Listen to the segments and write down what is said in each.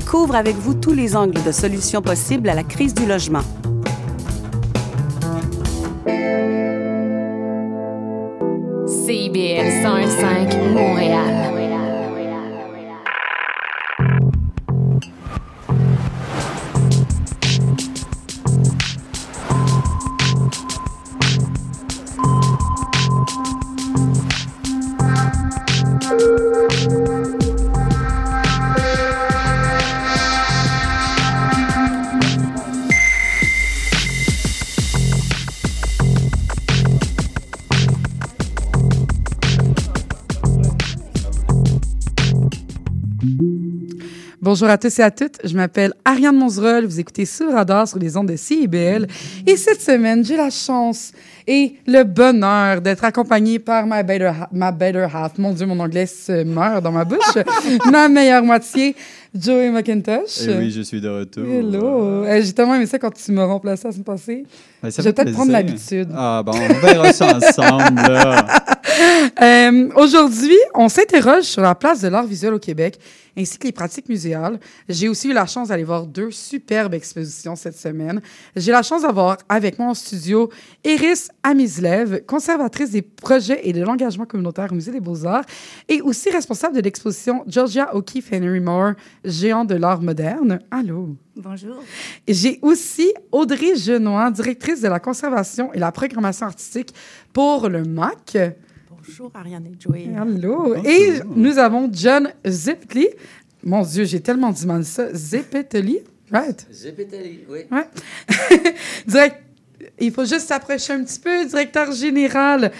couvre avec vous tous les angles de solutions possibles à la crise du logement. CIBL 105 Montréal. Bonjour à tous et à toutes. Je m'appelle Ariane Monzerol. Vous écoutez Sur Radar sur les ondes de CIBL. Et cette semaine, j'ai la chance et le bonheur d'être accompagnée par ma better, ma better half. Mon Dieu, mon anglais se meurt dans ma bouche. ma meilleure moitié, Joey McIntosh. Eh oui, je suis de retour. Hello. Eh, j'ai tellement aimé ça quand tu m'as remplacé passée. Ben, ça je vais peut-être prendre l'habitude. Ah, bon, on verra ça ensemble, là. Euh, Aujourd'hui, on s'interroge sur la place de l'art visuel au Québec ainsi que les pratiques muséales. J'ai aussi eu la chance d'aller voir deux superbes expositions cette semaine. J'ai la chance d'avoir avec moi en studio Iris Amislev, conservatrice des projets et de l'engagement communautaire au Musée des Beaux-Arts et aussi responsable de l'exposition Georgia O'Keeffe Henry Moore, géant de l'art moderne. Allô? Bonjour. J'ai aussi Audrey Genois, directrice de la conservation et la programmation artistique pour le MAC. Bonjour, Ariane et Joey. Allô. Et nous avons John Zipli. Mon Dieu, j'ai tellement du mal ça. Zipeteli, right? Zépétali, oui. Ouais. Direct. Il faut juste s'approcher un petit peu, directeur général.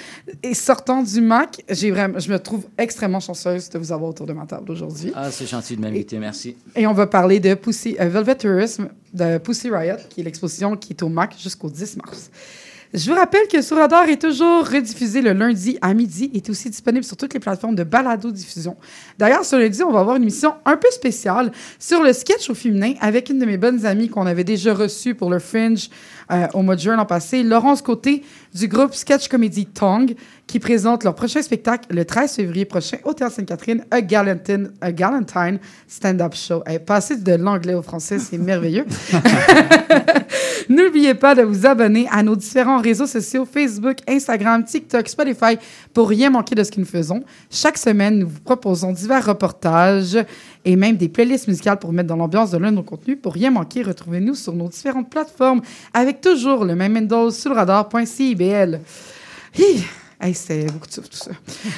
Et sortant du MAC, j'ai vraiment, je me trouve extrêmement chanceuse de vous avoir autour de ma table aujourd'hui. Ah, c'est gentil de m'inviter, merci. Et on va parler de Pussy, euh, Velvet Tourism de Pussy Riot, qui est l'exposition qui est au MAC jusqu'au 10 mars. Je vous rappelle que Sur Radar est toujours rediffusé le lundi à midi et est aussi disponible sur toutes les plateformes de balado-diffusion. D'ailleurs, ce lundi, on va avoir une émission un peu spéciale sur le sketch au féminin avec une de mes bonnes amies qu'on avait déjà reçue pour le Fringe euh, au mois de juin l'an passé, Laurence Côté du groupe Sketch Comedy Tongue, qui présente leur prochain spectacle le 13 février prochain au Théâtre Sainte-Catherine, A Galantine, A Galantine Stand-Up Show. Hey, passer de l'anglais au français, c'est merveilleux. N'oubliez pas de vous abonner à nos différents réseaux sociaux Facebook, Instagram, TikTok, Spotify pour rien manquer de ce que nous faisons. Chaque semaine, nous vous proposons divers reportages et même des playlists musicales pour mettre dans l'ambiance de l'un de nos contenus. Pour rien manquer, retrouvez-nous sur nos différentes plateformes avec toujours le même handle sur le radar.cibl. Hi! Hey, c'est beaucoup de souffle, tout ça.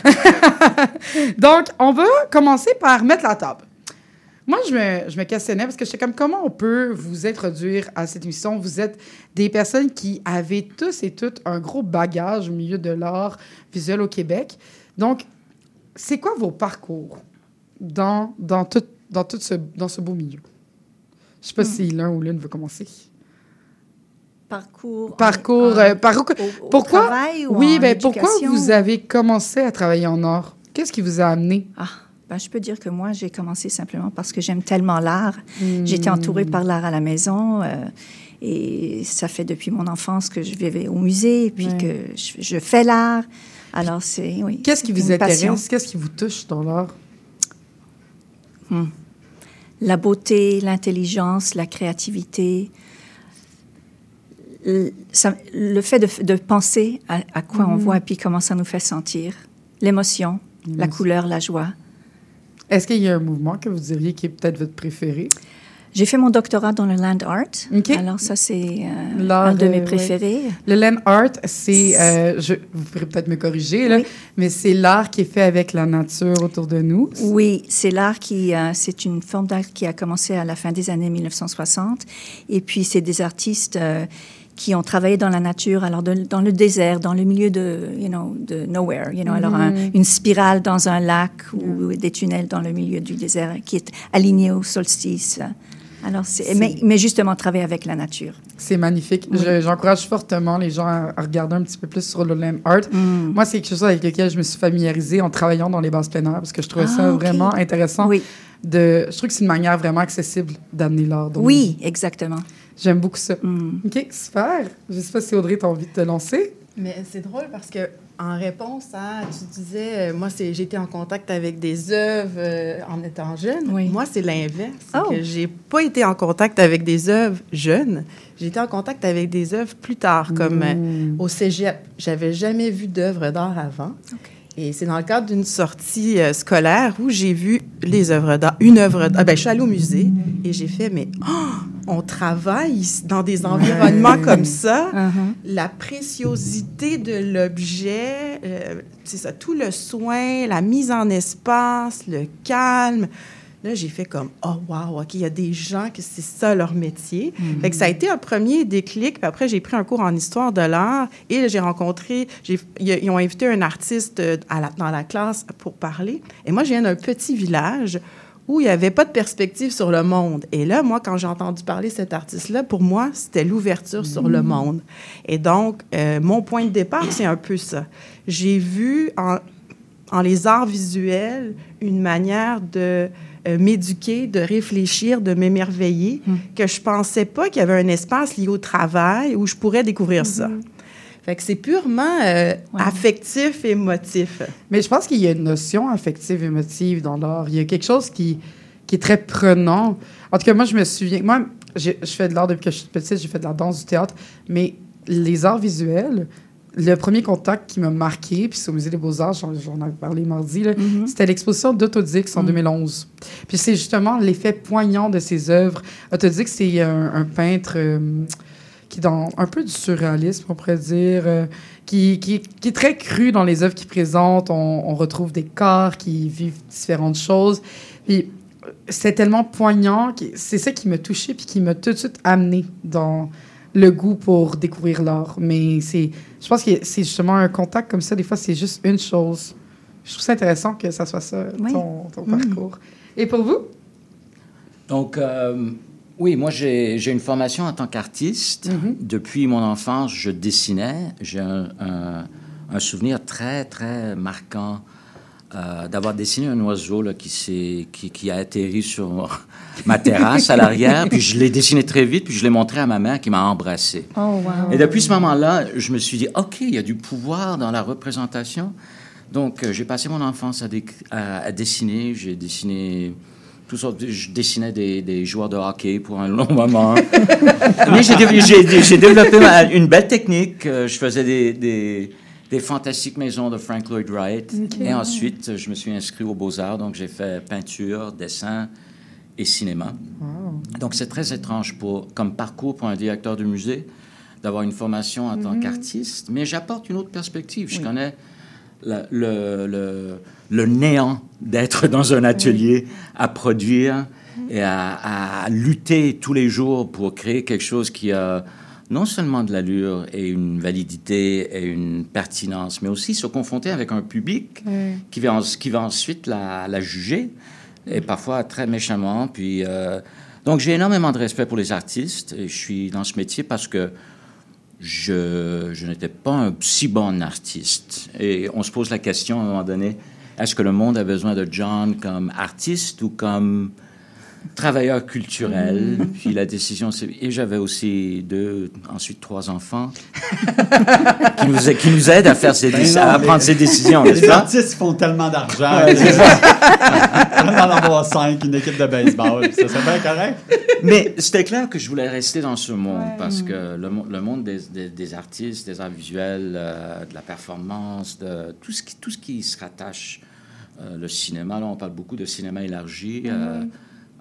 Donc, on va commencer par mettre la table. Moi, je me, je me questionnais parce que je sais comme comment on peut vous introduire à cette émission? Vous êtes des personnes qui avaient tous et toutes un gros bagage au milieu de l'art visuel au Québec. Donc, c'est quoi vos parcours? Dans, dans, tout, dans, tout ce, dans ce beau milieu? Je sais pas si l'un ou l'une veut commencer. Parcours. Parcours, en- euh, parcours. au- au pourquoi- travail ou Oui, en ben pourquoi vous avez commencé à travailler en art? Qu'est-ce qui vous a amené? Ah, ben, je peux dire que moi, j'ai commencé simplement parce que j'aime tellement l'art. Hmm. J'étais entourée par l'art à la maison. euh, et ça fait depuis mon enfance que je vivais au musée, puis Ouais. que je, je fais l'art. Alors, c'est, oui. Qu'est-ce qui vous intéresse? Qu'est-ce qui vous touche dans l'art? La beauté, l'intelligence, la créativité. Le, ça- le fait de, de penser à, à quoi on voit et puis comment ça nous fait sentir. L'émotion, la couleur, la joie. Est-ce qu'il y a un mouvement que vous diriez qui est peut-être votre préféré? J'ai fait mon doctorat dans le land art. Alors ça, c'est euh, un de euh, mes ouais. préférés. Le land art, c'est, euh, je, vous pourrez peut-être me corriger, là, Oui. mais c'est l'art qui est fait avec la nature autour de nous. Oui, c'est l'art qui, euh, c'est une forme d'art qui a commencé à la fin des années 1960. Et puis, c'est des artistes euh, qui ont travaillé dans la nature, alors de- dans le désert, dans le milieu de, you know, de nowhere, you know, alors un- une spirale dans un lac ou des tunnels dans le milieu du désert qui est aligné au solstice. Alors, c'est, mais, mais justement, travailler avec la nature. C'est magnifique. Je- J'encourage fortement les gens à, à regarder un petit peu plus sur le land art. Mm. Moi, c'est quelque chose avec lequel je me suis familiarisée en travaillant dans les bases plein air parce que je trouvais ça Ah, vraiment intéressant. Oui, De, je trouve que c'est une manière vraiment accessible d'amener l'art. oui, exactement. J'aime beaucoup ça. Mm. OK, super. Je sais pas si Audrey, tu as envie de te lancer. Mais c'est drôle parce que en réponse à, tu disais, euh, moi, été en contact avec des œuvres euh, en étant jeune. Oui. Moi, c'est l'inverse. Oh. j'ai pas été en contact avec des œuvres jeunes. J'ai été en contact avec des œuvres plus tard, comme euh, au cégep. J'avais jamais vu d'œuvres d'art avant. Et c'est dans le cadre d'une sortie euh, scolaire où j'ai vu les œuvres d'art, une œuvre d'art. Ah, ben, je suis allée au musée et j'ai fait, mais oh, on travaille dans des environnements comme ça. Uh-huh. La préciosité de l'objet, euh, c'est ça, tout le soin, la mise en espace, le calme. Là, j'ai fait comme, oh, wow, OK, il y a des gens que c'est ça leur métier. Fait que ça a été un premier déclic. Puis après, j'ai pris un cours en histoire de l'art et j'ai rencontré, ils ont invité un artiste euh, à la- dans la classe pour parler. Et moi, je viens d'un petit village où il n'y avait pas de perspective sur le monde. Et là, moi, quand j'ai entendu parler de cet artiste-là, pour moi, c'était l'ouverture sur le monde. Et donc, euh, mon point de départ, c'est un peu ça. J'ai vu en, en les arts visuels une manière de euh, m'éduquer, de réfléchir, de m'émerveiller, que je pensais pas qu'il y avait un espace lié au travail où je pourrais découvrir ça. Fait que c'est purement euh, affectif, émotif. Mais je pense qu'il y a une notion affective, émotive dans l'art. Il y a quelque chose qui, qui est très prenant. En tout cas, moi, je me souviens. Moi, je fais de l'art depuis que je suis petite. J'ai fait de la danse, du théâtre. Mais les arts visuels, le premier contact qui m'a marqué, puis c'est au Musée des Beaux-Arts, j'en avais parlé mardi, là, c'était l'exposition d'Autodix en 2011. Puis c'est justement l'effet poignant de ses œuvres. Autodix, c'est un, un peintre euh, qui est dans un peu du surréalisme, on pourrait dire, euh, qui, qui, qui est très cru dans les œuvres qu'il présente. On, on retrouve des corps qui vivent différentes choses. Puis euh, c'est tellement poignant, c'est ça qui m'a touché puis qui m'a tout de suite amené dans le goût pour découvrir l'art. Mais c'est, je pense que c'est justement un contact comme ça. Des fois, c'est juste une chose. Je trouve ça intéressant que ça soit ça, Oui. ton, ton parcours. Et pour vous? Donc, euh, oui, moi, j'ai j'ai une formation en tant qu'artiste. Depuis mon enfance, je dessinais. J'ai un, un- un souvenir très, très marquant euh, d'avoir dessiné un oiseau là, qui, qui, qui a atterri sur ma terrasse à l'arrière. Puis je l'ai dessiné très vite, puis je l'ai montré à ma mère qui m'a embrassé. Oh, wow. Et depuis ce moment-là, je me suis dit, OK, il y a du pouvoir dans la représentation. Donc, euh, j'ai passé mon enfance à, déc- à- à dessiner. J'ai dessiné Je dessinais des, des joueurs de hockey pour un long moment. Mais j'ai dé- j'ai j'ai développé ma- une belle technique. Euh, Je faisais des, des, des fantastiques maisons de Frank Lloyd Wright. Et ensuite, je me suis inscrit aux Beaux-Arts. Donc, j'ai fait peinture, dessin et cinéma. Donc, c'est très étrange pour, comme parcours pour un directeur de musée d'avoir une formation en tant qu'artiste, mais j'apporte une autre perspective. Je connais le, le, le néant d'être dans un atelier à produire et à, à lutter tous les jours pour créer quelque chose qui a non seulement de l'allure et une validité et une pertinence, mais aussi se confronter avec un public qui, va, en- qui va ensuite la, la juger, et parfois très méchamment. Puis, euh, donc j'ai énormément de respect pour les artistes, et je suis dans ce métier parce que je, je n'étais pas un si bon artiste. Et on se pose la question à un moment donné, est-ce que le monde a besoin de John comme artiste ou comme travailleur culturel? Puis la décision, c'est... Et j'avais aussi deux, ensuite trois enfants qui, nous, qui nous aident à, faire ces Ben non, à prendre ces décisions, Les pas? artistes font tellement d'argent. Ouais, c'est ça. On va en avoir cinq, une équipe de baseball. Ça serait bien correct. Mais c'était clair que je voulais rester dans ce monde parce que le, le monde des, des- des artistes, des arts visuels, euh, de la performance, de tout ce qui, tout ce qui se rattache, euh, le cinéma, là on parle beaucoup de cinéma élargi. euh,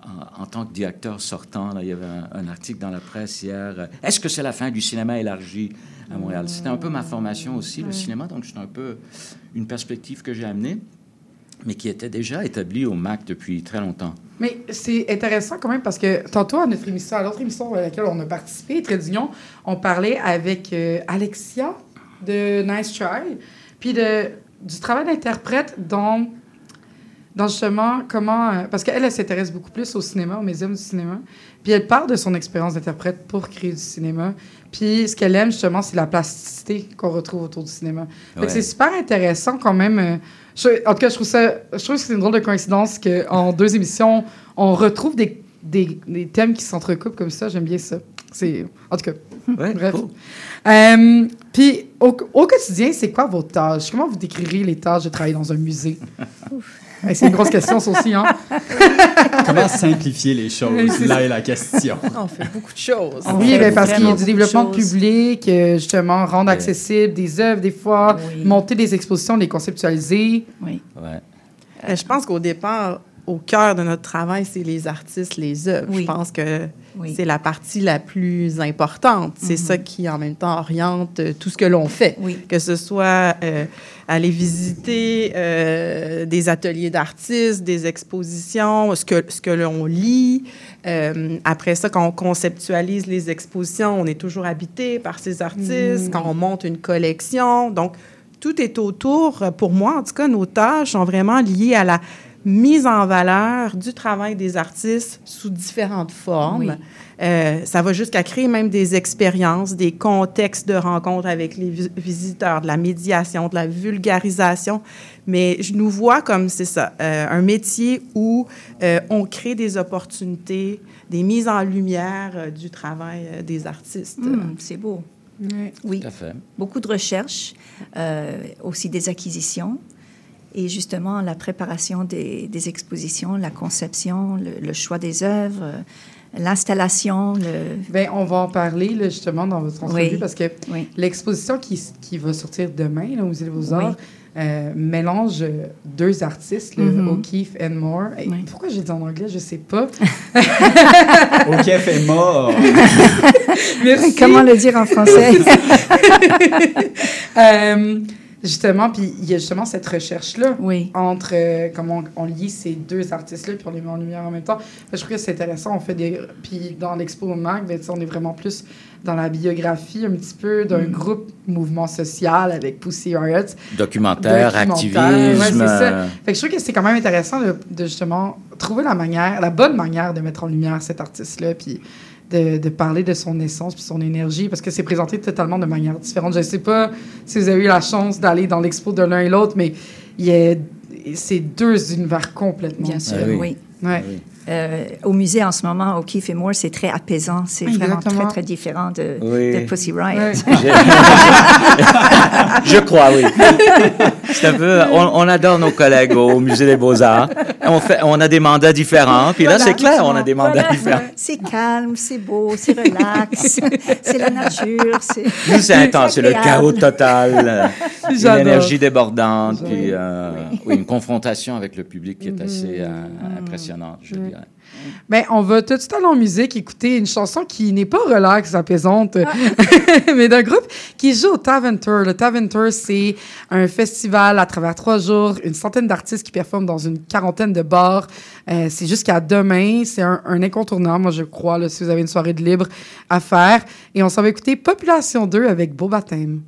en, en tant que directeur sortant, là, il y avait un, un article dans la presse hier. euh, Est-ce que c'est la fin du cinéma élargi à Montréal? C'était un peu ma formation aussi, le cinéma, donc c'est un peu une perspective que j'ai amenée, mais qui était déjà établie au MAC depuis très longtemps. Mais c'est intéressant quand même parce que tantôt à notre émission, à l'autre émission à laquelle on a participé, Très d'Union, on parlait avec euh, Alexia de Nice Try, puis de, du travail d'interprète dans, dans justement comment. euh, parce qu'elle, elle s'intéresse beaucoup plus au cinéma, au médium du cinéma, puis elle parle de son expérience d'interprète pour créer du cinéma. Puis ce qu'elle aime justement, c'est la plasticité qu'on retrouve autour du cinéma. Fait que Ouais. c'est super intéressant quand même. euh, je- en tout cas, je trouve ça, je trouve que c'est une drôle de coïncidence qu'en deux émissions, on retrouve des, des, des thèmes qui s'entrecoupent comme ça. J'aime bien ça. C'est, en tout cas, Ouais, bref. cool. Euh, Puis, au, au quotidien, c'est quoi vos tâches? Comment vous décririez les tâches de travailler dans un musée? C'est une grosse question, ça aussi, hein? Comment simplifier les choses? c'est Là est la question. On fait beaucoup de choses. Oui, ben, parce qu'il y a du développement public, euh, justement, rendre Ouais. accessible des œuvres, des fois, Oui. monter des expositions, les conceptualiser. Oui. Ouais. Euh, Je pense qu'au départ, au cœur de notre travail, c'est les artistes, les œuvres. Oui. Je pense que Oui. c'est la partie la plus importante. C'est ça qui, en même temps, oriente euh, tout ce que l'on fait. Oui. Que ce soit euh, aller visiter euh, des ateliers d'artistes, des expositions, ce que, ce que l'on lit. Euh, après ça, quand on conceptualise les expositions, on est toujours habité par ces artistes. Quand on monte une collection, donc tout est autour. Pour moi, en tout cas, nos tâches sont vraiment liées à la mise en valeur du travail des artistes sous différentes formes. Oui. Euh, ça va jusqu'à créer même des expériences, des contextes de rencontres avec les vis- visiteurs, de la médiation, de la vulgarisation. Mais je nous vois comme, c'est ça, euh, un métier où euh, on crée des opportunités, des mises en lumière euh, du travail euh, des artistes. Hum, c'est beau. Oui. Tout à fait. Beaucoup de recherches, euh, aussi des acquisitions. Et justement, la préparation des, des expositions, la conception, le, le choix des œuvres, euh, l'installation, le... Ben, on va en parler, là, justement, dans votre entrevue, Oui. parce que Oui. l'exposition qui, qui va sortir demain, là, au Musée des Oui. Beaux-Arts, euh, mélange deux artistes, Mhm. O'Keeffe and Moore. Et Oui. Pourquoi j'ai dit en anglais, je sais pas. OK, fait mort. Merci. Comment le dire en français? Euh, justement, puis il y a justement cette recherche-là oui. entre euh, comment on, on lie ces deux artistes-là puis on les met en lumière en même temps. Je trouve que c'est intéressant. On fait des puis dans l'expo Mac, ben, on est vraiment plus dans la biographie un petit peu d'un Mm. groupe mouvement social avec Pussy Riot. Documentaire, Documentaire, activisme. ouais, c'est ça. euh, Fait que je trouve que c'est quand même intéressant de, de justement trouver la manière, la bonne manière de mettre en lumière cet artiste-là, puis de, de parler de son essence puis son énergie, parce que c'est présenté totalement de manière différente. Je ne sais pas si vous avez eu la chance d'aller dans l'expo de l'un et l'autre, mais il y a c'est deux univers complètement Bien sûr, Ah oui. oui. Ouais. oui. Euh, au musée, en ce moment, O'Keeffe et Moore, c'est très apaisant. C'est vraiment très, très différent de, Oui. de Pussy Riot. Je crois, oui. C'est un peu, on, on adore nos collègues au Musée des Beaux-Arts. On, fait, on a des mandats différents. Puis là, c'est clair, on a des mandats Voilà. différents. C'est calme, c'est beau, c'est relax, c'est la nature. c'est- Nous, c'est intense, c'est le chaos total, une énergie débordante, puis euh, oui, une confrontation avec le public qui est assez euh, impressionnante, je dirais. Ben, on va tout de suite aller en musique écouter une chanson qui n'est pas relax, apaisante, Ah. mais d'un groupe qui joue au Tavern Tour. Le Tavern Tour, c'est un festival à travers trois jours, une centaine d'artistes qui performent dans une quarantaine de bars. Euh, c'est jusqu'à demain. C'est un, un incontournable, moi, je crois, là, si vous avez une soirée de libre à faire. Et on s'en va écouter Population 2 avec Beau Baptême.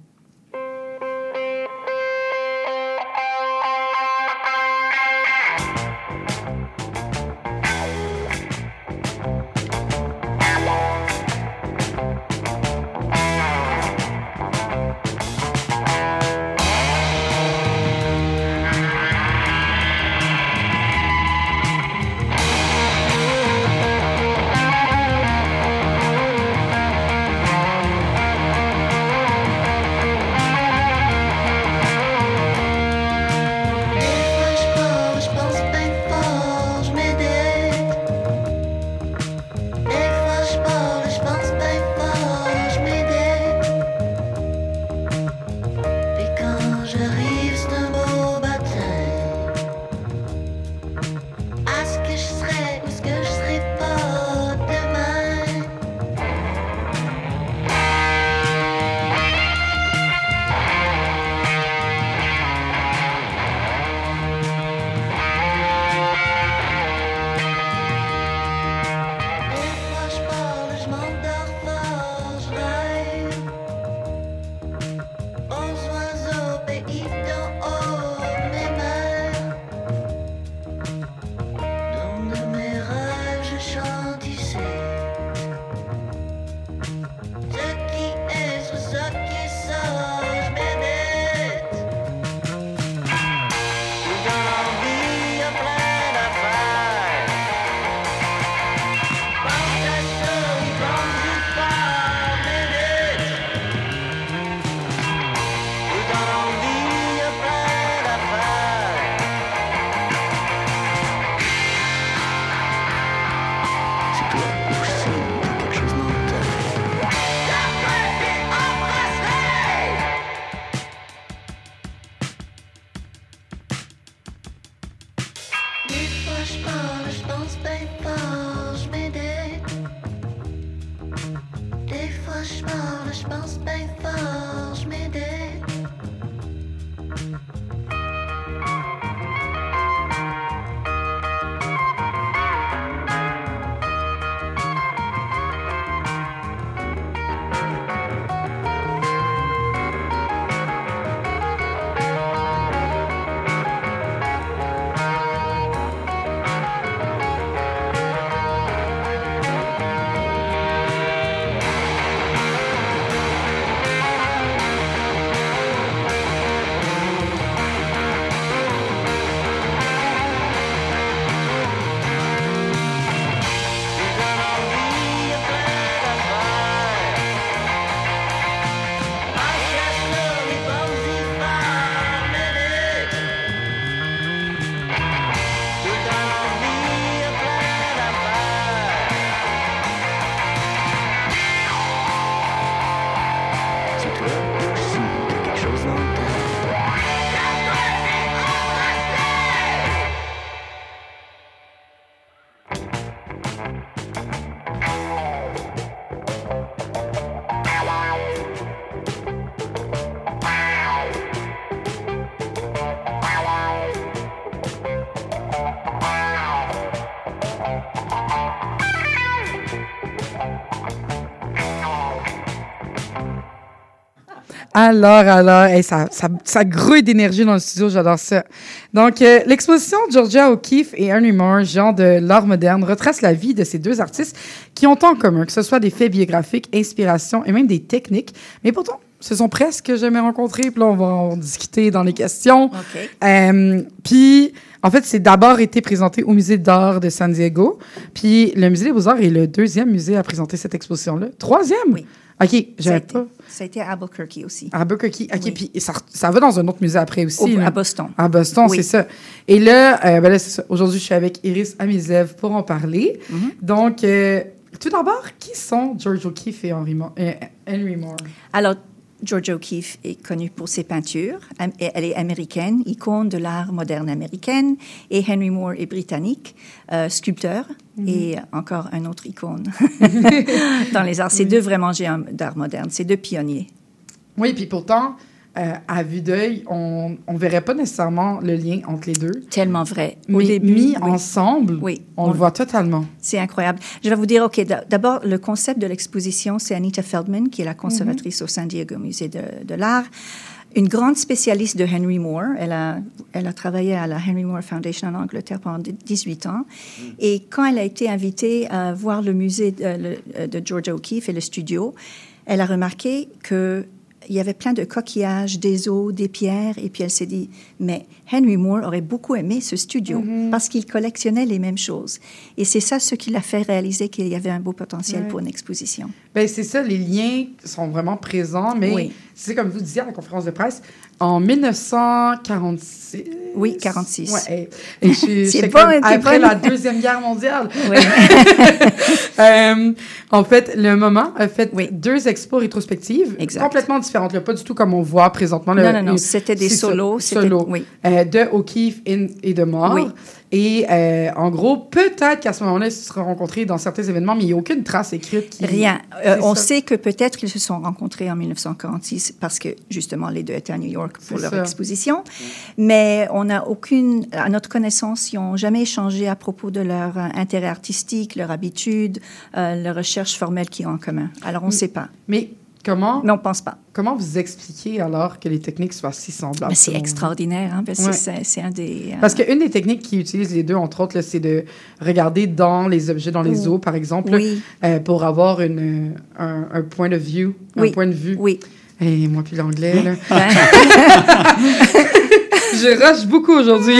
Des fois je pense, je pense pas, pas je m'aide. Des fois je parle, je pense pas, pas je m'aide. Alors, alors, hey, ça, ça, ça grouille d'énergie dans le studio, j'adore ça. Donc, euh, l'exposition Georgia O'Keeffe et Henry Moore, géant de l'art moderne, retrace la vie de ces deux artistes qui ont en commun que ce soit des faits biographiques, inspirations et même des techniques. Mais pourtant, ce sont presque jamais rencontrés. Puis là, on va en discuter dans les questions. OK. Euh, puis, en fait, c'est d'abord été présenté au Musée d'art de San Diego. Puis, le Musée des Beaux-Arts est le deuxième musée à présenter cette exposition-là. Troisième? Oui. OK, j'avais pas. ça a été à Albuquerque aussi. Albuquerque. OK, Oui. puis ça, ça va dans un autre musée après aussi. Au- à Boston. À Boston, Oui. c'est ça. Et là, euh, ben. Aujourd'hui, je suis avec Iris Amizev pour en parler. Mhm. Donc, euh, tout d'abord, qui sont George O'Keeffe et Henry Moore? euh, Henry Moore? Alors, George O'Keeffe est connue pour ses peintures. Et Elle est américaine, icône de l'art moderne américaine. Et Henry Moore est britannique, euh, sculpteur et encore un autre icône dans les arts. C'est deux vraiment géants d'art moderne. C'est deux pionniers. Oui, puis pourtant, euh, à vue d'œil, on ne verrait pas nécessairement le lien entre les deux. Tellement vrai. Au Mais début, mis oui. ensemble, Oui. on, On- le voit totalement. C'est incroyable. Je vais vous dire, OK, d'a- d'abord, le concept de l'exposition, c'est Anita Feldman, qui est la conservatrice au San Diego Musée de, de l'Art. Une grande spécialiste de Henry Moore. Elle a, elle a travaillé à la Henry Moore Foundation en Angleterre pendant 18 ans. Et quand elle a été invitée à voir le musée de, de George O'Keeffe et le studio, elle a remarqué que il y avait plein de coquillages, des os, des pierres, et puis elle s'est dit, mais Henry Moore aurait beaucoup aimé ce studio parce qu'il collectionnait les mêmes choses. Et c'est ça ce qui l'a fait réaliser qu'il y avait un beau potentiel pour une exposition. Ben, c'est ça, les liens sont vraiment présents, mais Oui. c'est comme vous disiez à la conférence de presse, en 1946. Oui, 46. Ouais, hey, et je bon, comme après la Deuxième Guerre mondiale. Oui. Euh, en fait, le moment a fait Oui. deux expos rétrospectives Exact. complètement différentes, là, pas du tout comme on voit présentement. le- Non, non, non, c'était des solos, solos, oui. euh, de O'Keeffe et, de Moore. Oui. Et euh, en gros, peut-être qu'à ce moment-là, ils se seraient rencontrés dans certains événements, mais il n'y a aucune trace écrite qui... Rien. Euh, on ça. sait que peut-être qu'ils se sont rencontrés en 1946 parce que justement les deux étaient à New York pour leur ça. exposition. Mais on n'a aucune, à notre connaissance, ils n'ont jamais échangé à propos de leur euh, intérêt artistique, leur habitude, leur recherche formelle qu'ils ont en commun. Alors on ne sait pas. Mais comment, Mais on ne pense pas. comment vous expliquez alors que les techniques soient si semblables? C'est extraordinaire. Hein, parce que Ouais. c'est un des. euh, Parce qu'une des techniques qu'ils utilisent les deux, entre autres, c'est de regarder dans les objets, dans les eaux, par exemple, Oui. euh, pour avoir une, un, un point de vue, Oui. un point de vue. Oui. Et moi, puis l'anglais, là. Je rush beaucoup aujourd'hui.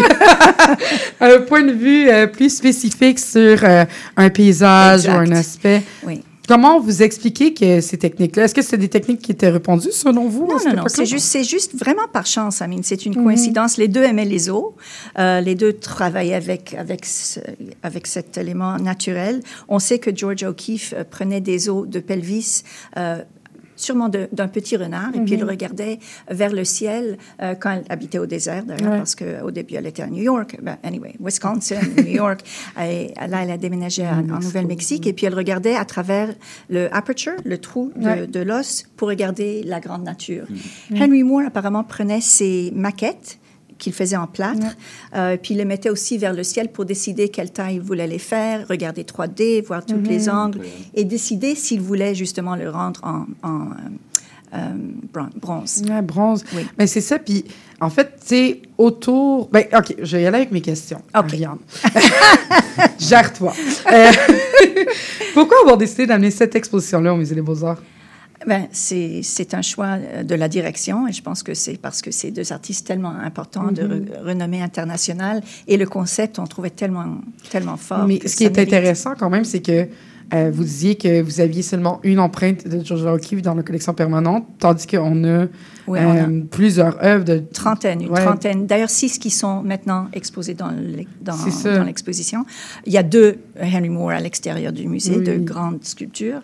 un point de vue euh, plus spécifique sur un paysage Exact. ou un aspect. oui. Comment vous expliquez que ces techniques-là, est-ce que c'est des techniques qui étaient répandues selon vous? Non, non, non, c'est juste, c'est juste vraiment par chance. I mean, c'est une Mhm. coïncidence. Les deux aimaient les eaux. Euh, les deux travaillaient avec, avec, ce- avec cet élément naturel. On sait que George O'Keeffe euh, prenait des eaux de pelvis euh, sûrement d'un petit renard, et puis elle regardait vers le ciel euh, quand elle habitait au désert, d'ailleurs, Ouais. parce qu'au début, elle était à New York. Ben, anyway, Wisconsin, New York. Et là, elle a déménagé à- en Nouvelle-Mexique, et puis elle regardait à travers le aperture, le trou de, Ouais. de l'os, pour regarder la grande nature. Henry Moore, apparemment, prenait ses maquettes qu'il faisait en plâtre, euh, puis il les mettait aussi vers le ciel pour décider quelle taille il voulait les faire, regarder 3D, voir tous les angles, et décider s'il voulait justement le rendre en, en, euh, euh, bron- bronze. Ouais, bronze. Oui. Mais c'est ça. Puis, en fait, tu sais, autour. Ben, OK, je vais y aller avec mes questions. OK. Ariane. Gère-toi. Euh, pourquoi avoir décidé d'amener cette exposition-là au Musée des Beaux-Arts? Ben, c'est c'est un choix euh, de la direction et je pense que c'est parce que c'est deux artistes tellement importants de Mhm. re- renommée internationale et le concept, on trouvait tellement, tellement fort. Mais ce qui est mérite. intéressant quand même, c'est que euh, vous disiez que vous aviez seulement une empreinte de Georgia O'Keeffe dans la collection permanente, tandis qu'on a, Oui, on a euh, plusieurs œuvres de trentaine, une Ouais. trentaine. D'ailleurs, six qui sont maintenant exposés dans l'exposition. Il y a deux Henry Moore à l'extérieur du musée, Oui. de grandes sculptures.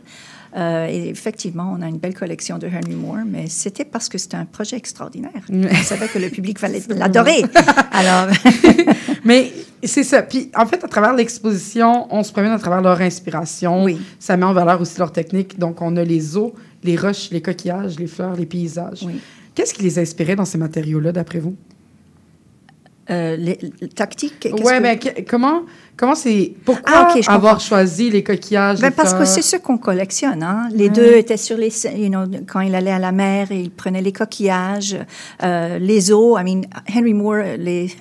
Euh, et effectivement, on a une belle collection de Henry Moore, mais c'était parce que c'était un projet extraordinaire. On savait que le public allait l'adorer. Alors, Mais c'est ça. Puis, en fait, à travers l'exposition, on se promène à travers leur inspiration. Oui. Ça met en valeur aussi leur technique. Donc, on a les eaux, les roches, les coquillages, les fleurs, les paysages. Oui. Qu'est-ce qui les inspirait dans ces matériaux-là, d'après vous? Euh, les, les tactiques. Ouais, que- que- comment, comment c'est. Pourquoi Ah, avoir comprends. choisi les coquillages? Ben, les parce que c'est ce qu'on collectionne. Hein? Les deux étaient sur les, you know, quand il allait à la mer, il prenait les coquillages, euh, les eaux. I mean, Henry Moore, les,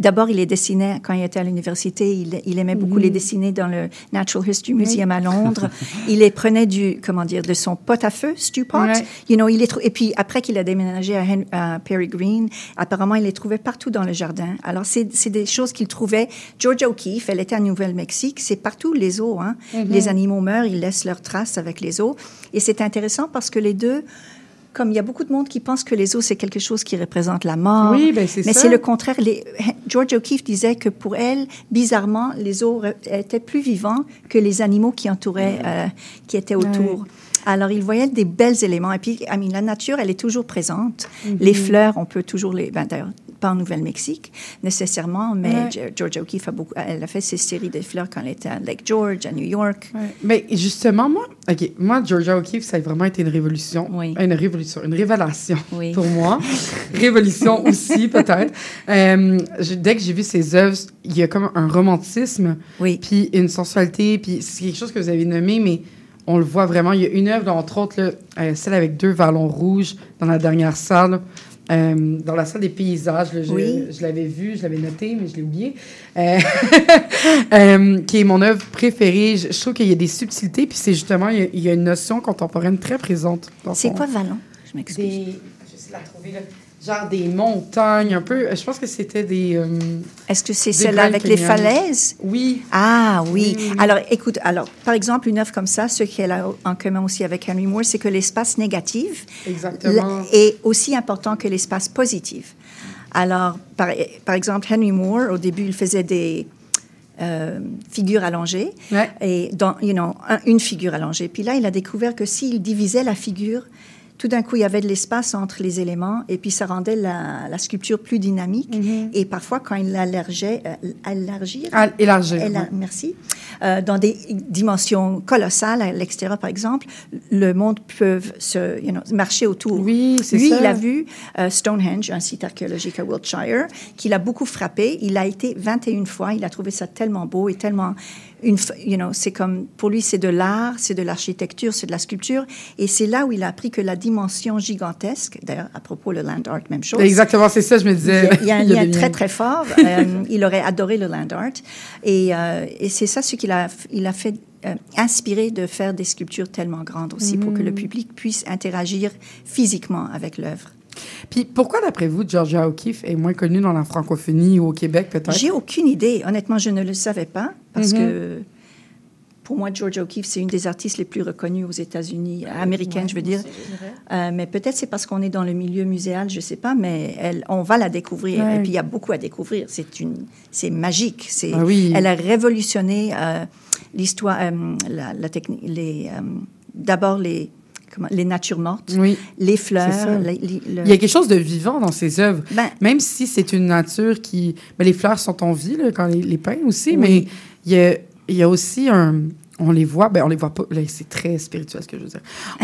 d'abord il les dessinait quand il était à l'université. Il, il aimait beaucoup Mm. les dessiner dans le Natural History Museum à Londres. il les prenait du, comment dire, de son pot à feu, stew pot. You know, il les et puis après qu'il a déménagé à, Hen- à Perry Green, apparemment il les trouvait partout dans le jardin. Alors c'est des choses qu'il trouvait. Georgia O'Keeffe, elle était à Nouvelle-Mexique, c'est partout les eaux. Hein. Les animaux meurent, ils laissent leurs traces avec les eaux. Et c'est intéressant parce que les deux, comme il y a beaucoup de monde qui pense que les eaux c'est quelque chose qui représente la mort. Oui, ben, c'est Mais c'est le contraire. Les, Georgia O'Keeffe disait que pour elle, bizarrement, les eaux re- étaient plus vivants que les animaux qui entouraient, euh, qui étaient autour. Alors, il voyait des belles éléments. Et puis, I mean, la nature, elle est toujours présente. Les fleurs, on peut toujours les... Ben, D'ailleurs, pas en Nouvelle-Mexique nécessairement, mais Ouais. Georgia O'Keeffe a beaucoup... Elle a fait ses séries de fleurs quand elle était à Lake George, à New York. Ouais. Mais justement, moi, OK, moi, Georgia O'Keeffe, ça a vraiment été une révolution. Oui. Une révolution, une révélation Oui. pour moi. révolution aussi, peut-être. Euh, je- dès que j'ai vu ses œuvres, il y a comme un romantisme, Oui. puis une sensualité, puis c'est quelque chose que vous avez nommé, mais on le voit vraiment. Il y a une œuvre, entre autres, là, euh, celle avec deux vallons rouges dans la dernière salle. Euh, dans la salle des paysages, là, je, Oui. je l'avais vu, je l'avais noté, mais je l'ai oublié. Euh, euh, qui est mon œuvre préférée. Je, je trouve qu'il y a des subtilités, puis c'est justement, il y, a, il y a une notion contemporaine très présente. C'est quoi Vallon? Je m'excuse. Des, je sais la trouver là. Genre des montagnes, un peu. Je pense que c'était des. euh, Est-ce que c'est Des celle avec les falaises? oui. Ah oui. Alors, écoute, alors, par exemple, une œuvre comme ça, ce qu'elle a en commun aussi avec Henry Moore, c'est que l'espace négatif Exactement. est aussi important que l'espace positif. Alors, par, par exemple, Henry Moore, au début, il faisait des euh, figures allongées, Ouais. et dans, you know, un- une figure allongée. Puis là, il a découvert que s'il divisait la figure, tout d'un coup, il y avait de l'espace entre les éléments, et puis ça rendait la, la sculpture plus dynamique. Mm-hmm. Et parfois, quand il élargir, Ah, élargir. ouais. merci. Euh, dans des dimensions colossales, à l'extérieur, par exemple, le monde peut se, you know, marcher autour. Oui, c'est Lui, ça. il a vu euh, Stonehenge, un site archéologique à Wiltshire, qui l'a beaucoup frappé. Il a été 21 fois. Il a trouvé ça tellement beau et tellement une, you know, c'est comme pour lui, c'est de l'art, c'est de l'architecture, c'est de la sculpture, et c'est là où il a appris que la dimension gigantesque. D'ailleurs, à propos le land art, même chose. Exactement, c'est ça, je me disais. Il y a, il y a un Il y a lien très, très fort. Euh, il aurait adoré le land art. Et, euh, et c'est ça ce qu'il a, il a fait euh, inspirer de faire des sculptures tellement grandes aussi pour que Mm. le public puisse interagir physiquement avec l'œuvre. Puis pourquoi, d'après vous, Georgia O'Keeffe est moins connue dans la francophonie ou au Québec, peut-être? J'ai aucune idée. Honnêtement, je ne le savais pas parce Mhm. que pour moi, Georgia O'Keeffe, c'est une des artistes les plus reconnues aux États-Unis, américaines, je veux dire. Euh, mais peut-être c'est parce qu'on est dans le milieu muséal, je ne sais pas, mais elle, on va la découvrir. Ouais. Et puis il y a beaucoup à découvrir. C'est une, c'est magique. C'est, Ah oui. Elle a révolutionné euh, l'histoire, euh, la, la technique, les, euh, d'abord les comment- les natures mortes, Oui. les fleurs. les- les- le- Il y a quelque chose de vivant dans ces œuvres. Ben- Même si c'est une nature qui... ben, les fleurs sont en vie, là, quand les, les peint aussi, Oui. mais il y a, il y a aussi un... On les voit, ben on les voit pas, là, c'est très spirituel ce que je veux dire.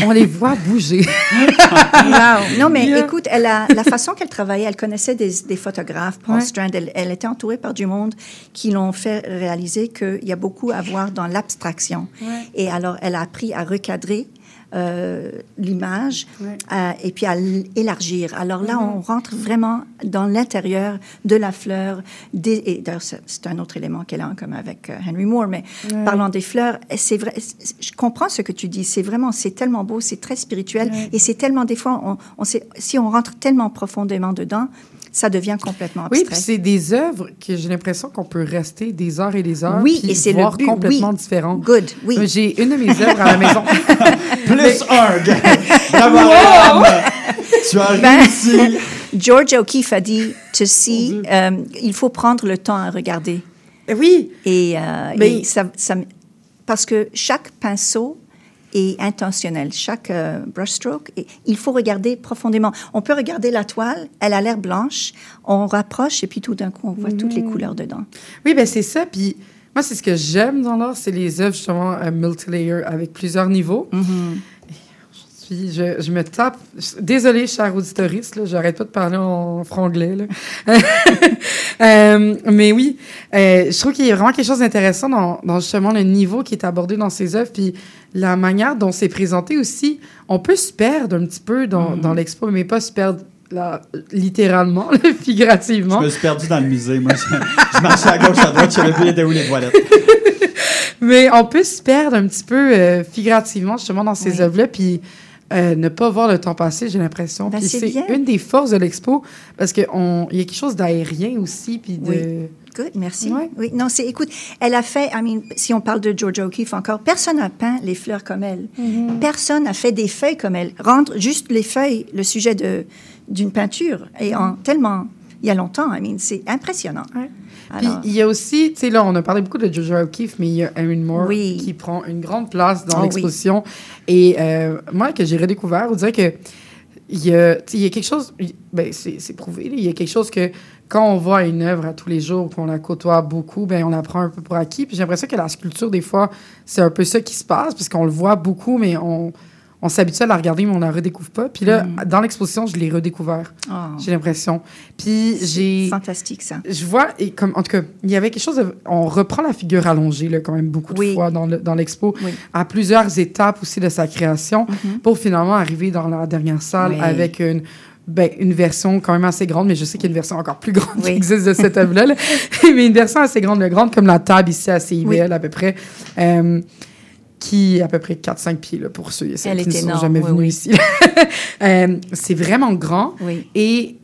On les voit bouger. Non, mais Yeah. écoute, elle a, la façon qu'elle travaillait, elle connaissait des, des photographes, Paul Ouais. Strand. Elle, elle était entourée par du monde qui l'ont fait réaliser qu'il y a beaucoup à voir dans l'abstraction. Et alors, elle a appris à recadrer euh, l'image à- et puis à l'élargir. Alors là, on rentre vraiment dans l'intérieur de la fleur. Des, et d'ailleurs, c'est un autre élément qu'elle a en commun avec euh, Henry Moore. Mais parlant des fleurs, c'est vrai. Je comprends ce que tu dis. C'est vraiment, c'est tellement beau, c'est très spirituel, et c'est tellement des fois, on, on sait, si on rentre tellement profondément dedans, ça devient complètement Oui, abstrait. puis c'est des œuvres que j'ai l'impression qu'on peut rester des heures et des heures. Oui, et c'est le voir but, complètement oui. différent. Good, oui. Euh, J'ai une de mes œuvres à la maison. Plus un. Bravo, Ariane. Tu as Ben- réussi. George O'Keeffe a dit, to see, euh, il faut prendre le temps à regarder. oui, Et, euh, Mais- et ça, ça- parce que chaque pinceau est intentionnel, chaque euh, brushstroke, et il faut regarder profondément. On peut regarder la toile, elle a l'air blanche, on rapproche et puis tout d'un coup on voit toutes les couleurs dedans. Oui, ben c'est ça. Puis moi, c'est ce que j'aime dans l'art, c'est les œuvres justement euh, multilayer avec plusieurs niveaux. Puis je, je me tape. Désolée, cher auditoriste, là, j'arrête pas de parler en franglais. Là. Euh, mais oui, euh, je trouve qu'il y a vraiment quelque chose d'intéressant dans, dans justement le niveau qui est abordé dans ces œuvres, puis la manière dont c'est présenté aussi. On peut se perdre un petit peu dans, dans l'expo, mais pas se perdre là, littéralement, là, figurativement. Je me suis perdu dans le musée, moi. Je, je marchais à gauche, à droite, je savais plus où les toilettes. Mais on peut se perdre un petit peu euh, figurativement justement dans ces Oui. œuvres-là, puis euh, ne pas voir le temps passer, j'ai l'impression. Ben, c'est une des forces de l'expo parce qu'il y a quelque chose d'aérien aussi, puis de... Oui. Good, merci. Ouais. Oui, non, c'est, écoute, elle a fait, I mean, si on parle de Georgia O'Keeffe encore, personne n'a peint les fleurs comme elle. Mm-hmm. Personne n'a fait des feuilles comme elle. Rendre juste les feuilles le sujet de, d'une peinture, et en tellement, il y a longtemps, I mean, c'est impressionnant. Ouais. Puis il y a aussi, tu sais, là, on a parlé beaucoup de Jojo O'Keeffe, mais il y a Erin Moore Oui. qui prend une grande place dans Oh, l'exposition. Et euh, moi, que j'ai redécouvert, on dirait que il y a, il y a quelque chose, ben, c'est prouvé, il y a quelque chose que quand on voit une œuvre à tous les jours, qu'on la côtoie beaucoup, ben on la prend un peu pour acquis. Puis j'ai l'impression que la sculpture, des fois, c'est un peu ça qui se passe, parce qu'on le voit beaucoup, mais on, on s'habitue à la regarder, mais on la redécouvre pas. Puis là, dans l'exposition, je l'ai redécouvert, oh, j'ai l'impression. Puis j'ai fantastique, ça. je vois, et comme, en tout cas, il y avait quelque chose de, On reprend la figure allongée, là, quand même, beaucoup de fois dans le- dans l'expo, Oui. à plusieurs étapes aussi de sa création, pour finalement arriver dans la dernière salle Oui. avec une. Ben, une version quand même assez grande, mais je sais qu'il y a une version encore plus grande qui existe de cette œuvre-là. là. mais une version assez grande, grande comme la table ici à CIBL à peu près, euh, qui est à peu près 4-5 pieds là, pour ceux et celles Elle qui ne sont énorme, jamais oui, venus oui. ici. Euh, c'est vraiment grand. Oui. Et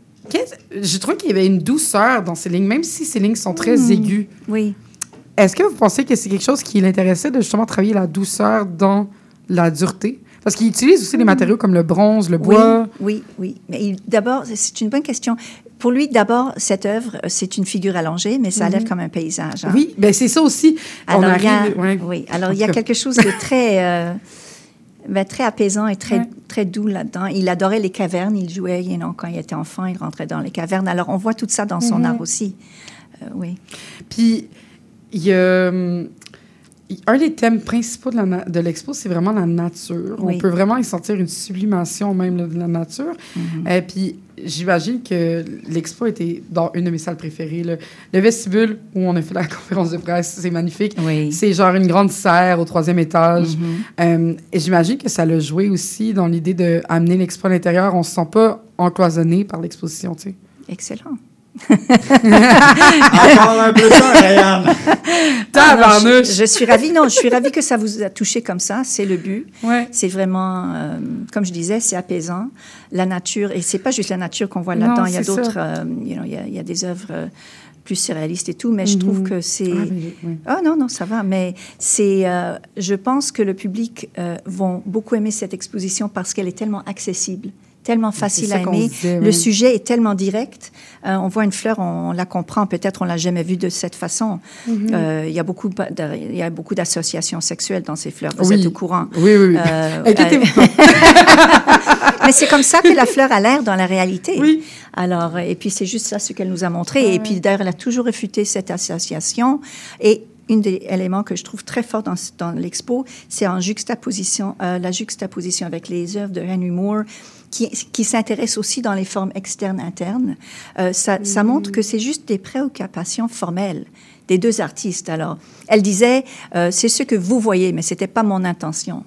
je trouve qu'il y avait une douceur dans ces lignes, même si ces lignes sont très Hmm. aiguës. Oui. Est-ce que vous pensez que c'est quelque chose qui l'intéressait de justement travailler la douceur dans la dureté? Parce qu'il utilise aussi des matériaux comme le bronze, le bois. Oui, oui, oui. Mais d'abord, c'est une bonne question. Pour lui, d'abord, cette œuvre, euh, c'est une figure allongée, mais ça a l'air comme un paysage. hein. Oui, ben c'est ça aussi. Alors, il y a, arrive. ouais. oui, alors il y a quelque chose de très, euh, ben, très apaisant et très, Ouais. très doux là-dedans. Il adorait les cavernes. Il jouait, you know, quand il était enfant, il rentrait dans les cavernes. Alors, on voit tout ça dans Mhm. son art aussi. Euh, oui. Puis, il y a. hum, Un des thèmes principaux de l'expo, c'est vraiment la nature. Oui. On peut vraiment y sentir une sublimation même de la nature. Mhm. Et puis, j'imagine que l'expo était dans une de mes salles préférées. là. Le vestibule où on a fait la conférence de presse, c'est magnifique. Oui. C'est genre une grande serre au troisième étage. Mhm. Euh, et j'imagine que ça l'a joué aussi dans l'idée d'amener l'expo à l'intérieur. On se sent pas encloisonné par l'exposition, tu sais. Excellent. Encore un peu ça, Rayane. Ah, non, je, je suis ravie. Non, je suis ravie que ça vous a touché comme ça. C'est le but. Ouais. C'est vraiment, euh, comme je disais, c'est apaisant. La nature, et c'est pas juste la nature qu'on voit là-dedans. Il y a d'autres, euh, you know, il y a, il y a des œuvres euh, plus surréalistes et tout, mais je trouve que c'est. Ah. Ah non, non, ça va. Mais c'est, euh, je pense que le public euh, vont beaucoup aimer cette exposition parce qu'elle est tellement accessible, tellement facile à aimer. Le sujet est tellement direct. Euh, on voit une fleur, on, la comprend. Peut-être on l'a jamais vue de cette façon. Mm-hmm. Euh, Il y a beaucoup, il y a beaucoup d'associations sexuelles dans ces fleurs. Vous Oui. êtes au courant. Oui, oui, oui. Euh, euh, Mais c'est comme ça que la fleur a l'air dans la réalité. Oui. Alors, et puis c'est juste ça ce qu'elle nous a montré. et puis d'ailleurs, elle a toujours réfuté cette association. Et un des éléments que je trouve très fort dans, dans l'expo, c'est en juxtaposition, euh, la juxtaposition avec les œuvres de Henry Moore, qui, qui s'intéresse aussi dans les formes externes-internes. Euh, ça, ça montre que c'est juste des préoccupations formelles des deux artistes. Alors, elle disait, euh, c'est ce que vous voyez, mais c'était pas mon intention.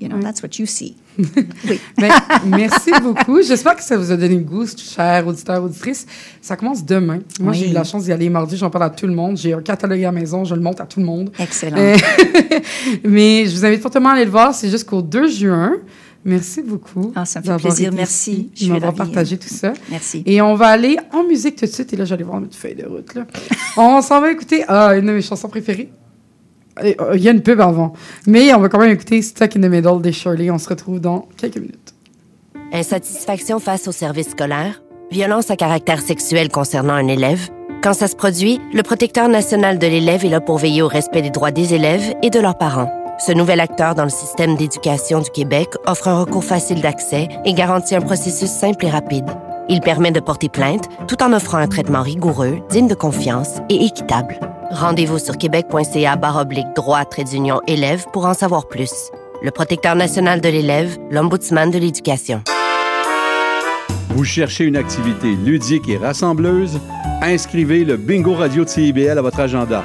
You know, that's what you see. oui. Ben, merci beaucoup. J'espère que ça vous a donné le goût, chers auditeurs, auditrices. Ça commence demain. Moi, Oui. j'ai eu la chance d'y aller mardi. J'en parle à tout le monde. J'ai un catalogue à la maison. Je le montre à tout le monde. Excellent. Euh, mais je vous invite fortement à aller le voir. C'est jusqu'au 2 juin. Merci beaucoup. Ah, ça me fait plaisir. Merci. Je suis m'avoir ravie. partagé tout ça. Merci. Et on va aller en musique tout de suite. Et là, j'allais voir notre feuille de route. Là. on s'en va écouter ah, une de mes chansons préférées. Euh, Il y a une pub avant. Mais on va quand même écouter Stuck in the Middle des Shirley. On se retrouve dans quelques minutes. Insatisfaction face au service scolaire, violence à caractère sexuel concernant un élève? Quand ça se produit, le protecteur national de l'élève est là pour veiller au respect des droits des élèves et de leurs parents. Ce nouvel acteur dans le système d'éducation du Québec offre un recours facile d'accès et garantit un processus simple et rapide. Il permet de porter plainte tout en offrant un traitement rigoureux, digne de confiance et équitable. Rendez-vous sur québec.ca oblique droit trait d'union élève pour en savoir plus. Le protecteur national de l'élève, l'ombudsman de l'éducation. Vous cherchez une activité ludique et rassembleuse? Inscrivez le Bingo Radio de CIBL à votre agenda.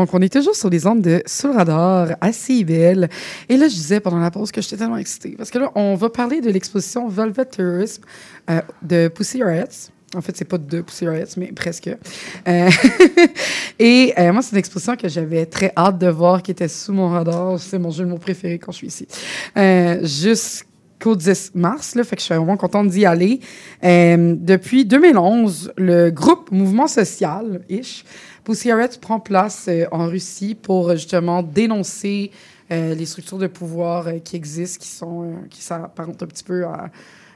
Donc, on est toujours sur les ondes de Sous radar à CIBL. Et là, je disais pendant la pause que j'étais tellement excitée. Parce que là, on va parler de l'exposition Velvet Tourism euh, de Pussy Riots. En fait, c'est pas de Pussy Riots, mais presque. Euh, et euh, moi, c'est une exposition que j'avais très hâte de voir, qui était sous mon radar. C'est mon jeu de mots préféré quand je suis ici. Euh, Jusqu'au 10 mars, là, fait que je suis vraiment contente d'y aller. Euh, depuis 2011, le groupe Mouvement Social, ish, Pussy Riots prend place euh, en Russie pour justement dénoncer euh, les structures de pouvoir qui existent, qui sont qui s'apparentent un petit peu à,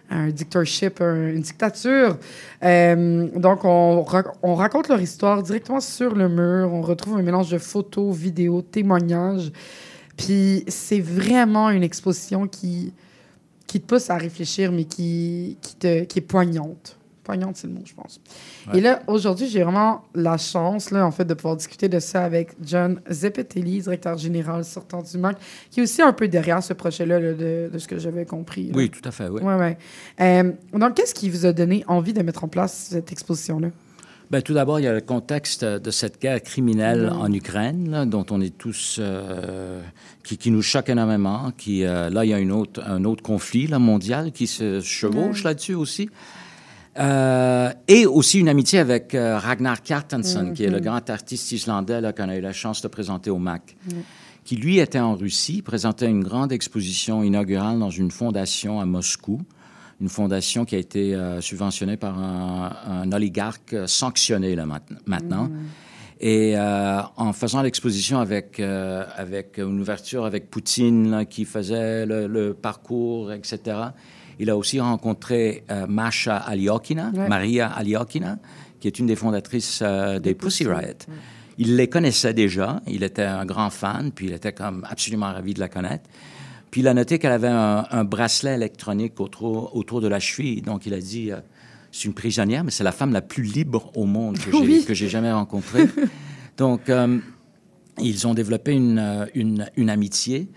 un dictatorship, un- une dictature. Donc, on, on raconte leur histoire directement sur le mur. On retrouve un mélange de photos, vidéos, témoignages. Puis, c'est vraiment une exposition qui, qui te pousse à réfléchir, mais qui, qui, te, qui est poignante. Poignante, c'est le mot, je pense. Ouais. Et là, aujourd'hui, j'ai vraiment la chance, là, en fait, de pouvoir discuter de ça avec John Zepetelli, directeur général sortant du MAC, qui est aussi un peu derrière ce projet-là, là, de, de ce que j'avais compris. là. Oui, tout à fait, oui. Ouais, ouais. Euh, donc, qu'est-ce qui vous a donné envie de mettre en place cette exposition-là? Ben, tout d'abord, il y a le contexte de cette guerre criminelle Mhm. en Ukraine, là, dont on est tous, euh, qui, qui nous choque énormément. Qui, euh, là, il y a une autre, un autre conflit là, mondial qui se chevauche là-dessus aussi. Euh, et aussi une amitié avec Ragnar Kjartansson, Mhm. qui est le grand artiste islandais qu'on a eu la chance de présenter au MAC, Mhm. qui lui était en Russie, présentait une grande exposition inaugurale dans une fondation à Moscou, une fondation qui a été euh, subventionnée par un, un oligarque euh, sanctionné là, maintenant- maintenant. Et euh, en faisant l'exposition avec, euh, avec une ouverture avec Poutine là, qui faisait le, le parcours, etc., il a aussi rencontré Masha Aliokina, Ouais. Maria Aliokina, qui est une des fondatrices des Pussy Riot. Il les connaissait déjà, il était un grand fan, puis il était comme absolument ravi de la connaître. Puis il a noté qu'elle avait un, un bracelet électronique autour, autour de la cheville. Donc il a dit, euh, c'est une prisonnière, mais c'est la femme la plus libre au monde que j'ai Oui. que j'ai jamais rencontrée. Donc euh, ils ont développé une, euh, une, une amitié.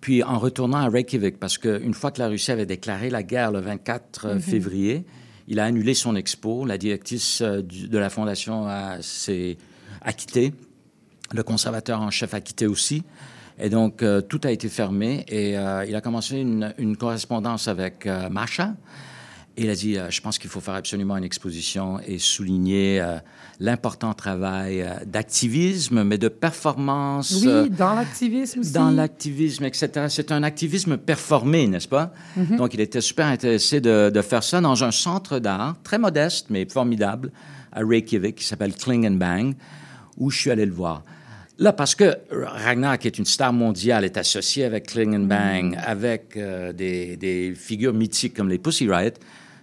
Puis en retournant à Reykjavik, parce qu'une fois que la Russie avait déclaré la guerre le 24 Mhm. février, il a annulé son expo. La directrice du- de la fondation a- s'est acquittée. Le conservateur en chef a quitté aussi. Et donc, euh, tout a été fermé. Et euh, il a commencé une, une correspondance avec euh, Masha. Et il a dit, euh, je pense qu'il faut faire absolument une exposition et souligner l'important travail d'activisme, mais de performance. Oui, dans l'activisme aussi. dans l'activisme, etc. C'est un activisme performé, n'est-ce pas? Mhm. Donc, il était super intéressé de, de faire ça dans un centre d'art très modeste, mais formidable, à Reykjavik, qui s'appelle Kling and Bang, où je suis allé le voir. Là, parce que Ragnar, qui est une star mondiale, est associé avec Kling and Bang, avec euh, des, des figures mythiques comme les Pussy Riot,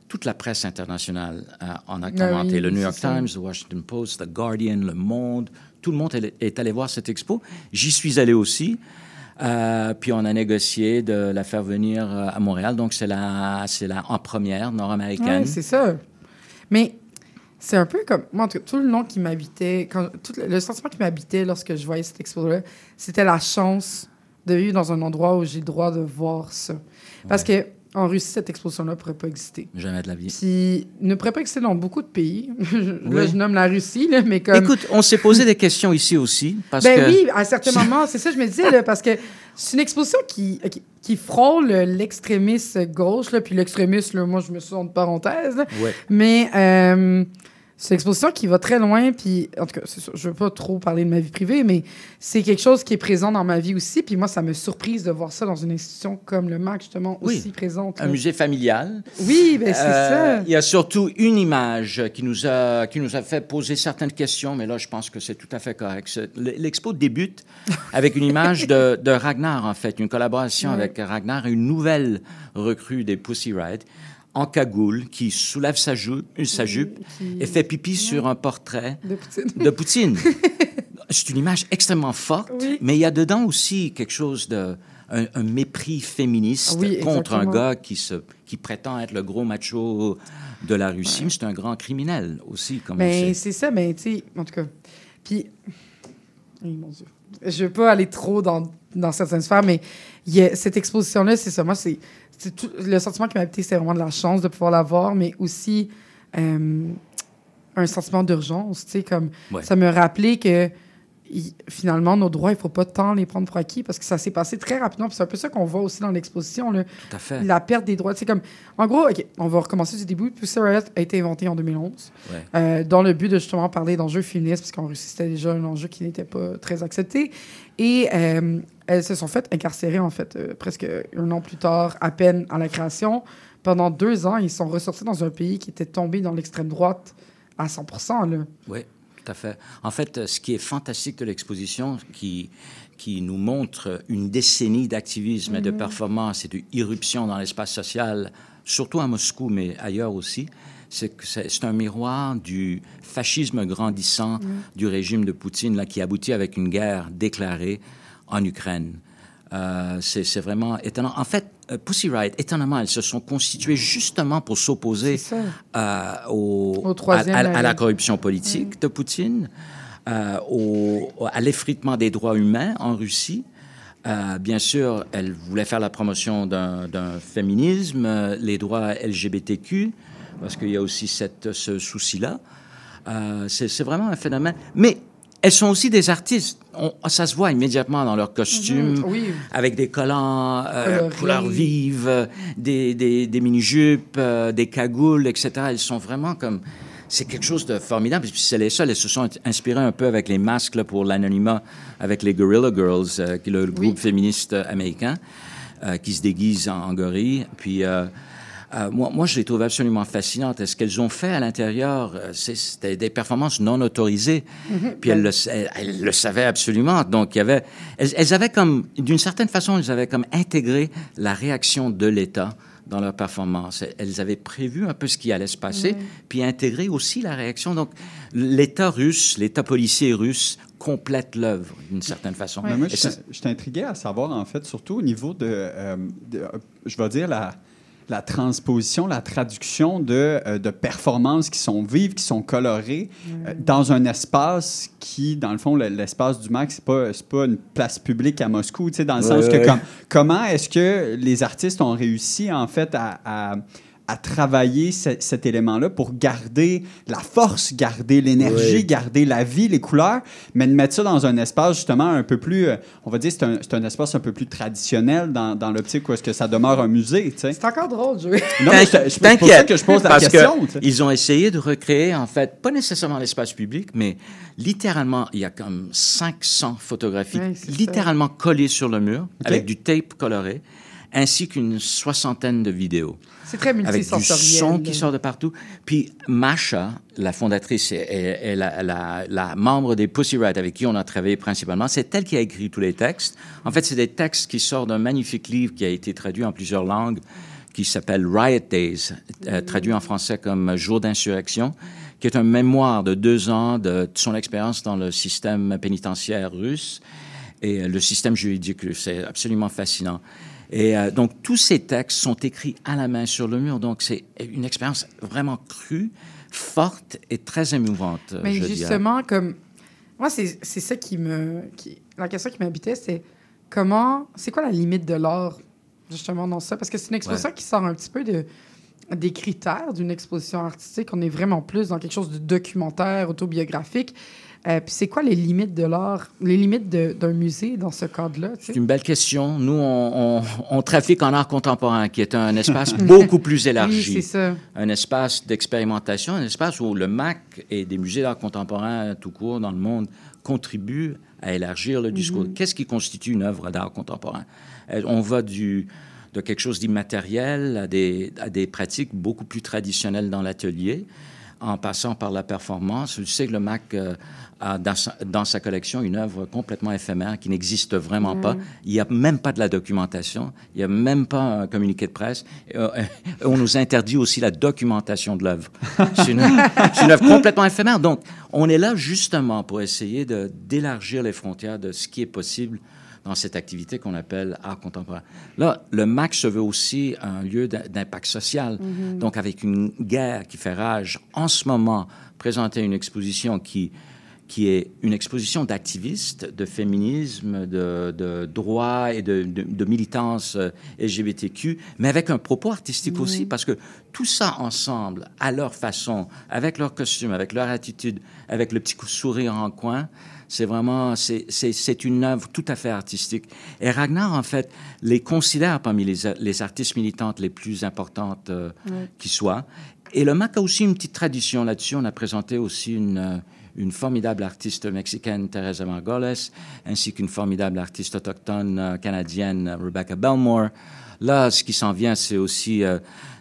toute la presse internationale euh, en a Ah commenté. oui, le New York. Times, The Washington Post, The Guardian, Le Monde, tout le monde est, allé voir cette expo. J'y suis allé aussi. Euh, puis on a négocié de la faire venir euh, à Montréal. Donc c'est la, c'est la en première nord-américaine. Ouais, c'est ça. Mais c'est un peu comme. Moi, en tout cas, tout le long qui m'habitait, quand, tout le, le sentiment qui m'habitait lorsque je voyais cette expo-là, c'était la chance de vivre dans un endroit où j'ai le droit de voir ça. Parce que en Russie, cette exposition-là ne pourrait pas exister. Jamais de la vie. Puis ne pourrait pas exister dans beaucoup de pays. là, Oui. je nomme la Russie, là, mais comme. Écoute, on s'est posé des questions ici aussi. Parce ben que... oui, à certains moments, c'est ça que je me disais, là, parce que c'est une exposition qui, qui, qui frôle l'extrémisme gauche, là, puis l'extrémisme, là, moi, je me suis entre parenthèses, là. Ouais. mais euh, c'est une exposition qui va très loin, puis en tout cas, sûr, je veux pas trop parler de ma vie privée, mais c'est quelque chose qui est présent dans ma vie aussi, puis moi, ça me surprise de voir ça dans une institution comme le MAC, justement, Oui. aussi présente. Un musée familial. Oui, ben c'est Euh, ça. Il y a surtout une image qui nous, a, qui nous a fait poser certaines questions, mais là, je pense que c'est tout à fait correct. L'expo débute avec une image de, de Ragnar, en fait, une collaboration avec Ragnar, une nouvelle recrue des Pussy Riot, en cagoule, qui soulève sa, jou- sa jupe qui- et fait pipi sur un portrait De Poutine. de Poutine. C'est une image extrêmement forte, Oui. mais il y a dedans aussi quelque chose de... Un, un mépris féministe Ah oui, contre un gars qui, se, qui prétend être le gros macho de la Russie, mais c'est un grand criminel aussi, comme Mais c'est ça, mais tu sais, en tout cas. Puis, oui, mon Dieu. Je veux pas aller trop dans, dans certaines sphères, mais il y a- cette exposition-là, c'est ça. Moi, c'est le sentiment qui m'a habité, c'est vraiment de la chance de pouvoir la voir, mais aussi euh, un sentiment d'urgence. Tu sais, comme Ouais. ça me rappelait que finalement, nos droits, il faut pas tant les prendre pour acquis parce que ça s'est passé très rapidement. C'est un peu ça qu'on voit aussi dans l'exposition. là. Tout à fait. La perte des droits. C'est comme, en gros, on va recommencer du début. Pussy Riot a été inventé en 2011 Ouais. euh, dans le but de justement parler d'enjeux féministes, parce qu'en Russie, c'était déjà un enjeu qui n'était pas très accepté. Et euh, elles se sont faites incarcérer, en fait, euh, presque un an plus tard, à peine à la création. Pendant deux ans, ils sont ressortis dans un pays qui était tombé dans l'extrême droite à 100 là. Oui, tout à fait. En fait, euh, ce qui est fantastique de l'exposition, qui, qui nous montre une décennie d'activisme et de Mhm. performance et d'irruption dans l'espace social, surtout à Moscou, mais ailleurs aussi, c'est que c'est un miroir du fascisme grandissant Mhm. du régime de Poutine, là, qui aboutit avec une guerre déclarée en Ukraine. Euh, c'est vraiment étonnant. En fait, Pussy Riot, étonnamment, elles se sont constituées justement pour s'opposer euh, au, à, à- à la corruption politique de Poutine, euh, au- à l'effritement des droits humains en Russie. Euh, bien sûr, elle voulait faire la promotion d'un féminisme, euh, les droits LGBTQ, parce qu'il y a aussi cette, ce souci-là. Euh, c'est c'est vraiment un phénomène. Mais elles sont aussi des artistes. On- ça se voit immédiatement dans leurs costumes, Mhm, oui. avec des collants euh, couleurs vives, des, des, des mini-jupes, euh, des cagoules, etc. Elles sont vraiment comme... C'est quelque chose de formidable. Puis c'est les seules. Elles se sont inspirées un peu avec les masques là, pour l'anonymat, avec les Gorilla Girls, euh, qui est le groupe féministe américain, euh, qui se déguise en, en gorille. Puis... euh, moi, moi, je les trouve absolument fascinantes. Ce qu'elles ont fait à l'intérieur, euh, c'était des performances non autorisées. Mhm. Puis elles le, sa- elles, elles le savaient absolument. Donc, il y avait, elles, elles avaient comme, d'une certaine façon, elles avaient comme intégré la réaction de l'État dans leur performance. Elles avaient prévu un peu ce qui allait se passer, Mhm. puis intégré aussi la réaction. Donc, l'État russe, l'État policier russe complète l'œuvre d'une certaine façon. Mais moi, je ça- suis- intrigué à savoir, en fait, surtout au niveau de, euh, de, je vais dire, la, la transposition, la traduction de, euh, de performances qui sont vives, qui sont colorées, euh, dans un espace qui, dans le fond, le- l'espace du MAC, c'est pas, c'est pas une place publique à Moscou, tu sais, dans le Ouais, sens que ouais. comme- comment est-ce que les artistes ont réussi, en fait, à... à- à travailler ce- cet élément-là pour garder la force, garder l'énergie, Oui. garder la vie, les couleurs, mais de mettre ça dans un espace justement un peu plus, euh, on va dire, c'est un, c'est un espace un peu plus traditionnel dans, dans l'optique où est-ce que ça demeure un musée, tu sais. C'est encore drôle jouer. Non, mais c'est- c'est pour ça que je pose la parce question. que ils ont essayé de recréer, en fait, pas nécessairement l'espace public, mais littéralement, il y a comme 500 photographies ça. littéralement collées sur le mur, avec du tape coloré, ainsi qu'une soixantaine de vidéos. C'est très Avec du multisensoriel. son qui sort de partout. Puis Masha, la fondatrice et, la, la- la membre des Pussy Riot avec qui on a travaillé principalement, c'est elle qui a écrit tous les textes. En fait, c'est des textes qui sortent d'un magnifique livre qui a été traduit en plusieurs langues, qui s'appelle Riot Days, euh, traduit en français comme Jour d'insurrection, qui est un mémoire de deux ans de, de son expérience dans le système pénitentiaire russe et euh, le système juridique russe. C'est absolument fascinant. Et euh, donc, tous ces textes sont écrits à la main sur le mur. Donc, c'est une expérience vraiment crue, forte et très émouvante. Mais je dirais. justement, comme. Moi, c'est c'est ça qui me. Qui... La question qui m'habitait, c'est comment. C'est quoi la limite de l'art, justement, dans ça? Parce que c'est une exposition Ouais. qui sort un petit peu de, des critères d'une exposition artistique. On est vraiment plus dans quelque chose de documentaire, autobiographique. Euh, Puis c'est quoi les limites de l'art, les limites d'un musée dans ce cadre-là? C'est une belle question. Nous, on, on- on trafique en art contemporain, qui est un espace beaucoup plus élargi. Oui, c'est ça. Un espace d'expérimentation, un espace où le MAC et des musées d'art contemporain tout court dans le monde contribuent à élargir le discours. Mhm. Qu'est-ce qui constitue une œuvre d'art contemporain? Euh, On va du, de quelque chose d'immatériel à des, à des pratiques beaucoup plus traditionnelles dans l'atelier, en passant par la performance. Je sais que le MAC euh, a dans sa, dans sa collection une œuvre complètement éphémère qui n'existe vraiment Mhm. pas. Il n'y a même pas de la documentation, il n'y a même pas un communiqué de presse. Euh, euh, on nous interdit aussi la documentation de l'œuvre. C'est une, œuvre complètement éphémère. Donc, on est là justement pour essayer d'élargir les frontières de ce qui est possible dans cette activité qu'on appelle art contemporain. Là, le MAC se veut aussi un lieu d'im- d'impact social. Mhm. Donc, avec une guerre qui fait rage, en ce moment, présenter une exposition qui, qui est une exposition d'activistes, de féminisme, de, de droit et de, de- de militance euh, LGBTQ, mais avec un propos artistique aussi, parce que tout ça ensemble, à leur façon, avec leur costume, avec leur attitude, avec le petit coup de sourire en coin, c'est vraiment, c'est- une œuvre tout à fait artistique. Et Ragnar, en fait, les considère parmi les, les artistes militantes les plus importantes euh, qui soient. Et le MAC a aussi une petite tradition là-dessus. On a présenté aussi une, euh, une formidable artiste mexicaine, Teresa Margoles, ainsi qu'une formidable artiste autochtone euh, canadienne, Rebecca Belmore. Là, ce qui s'en vient, c'est aussi euh,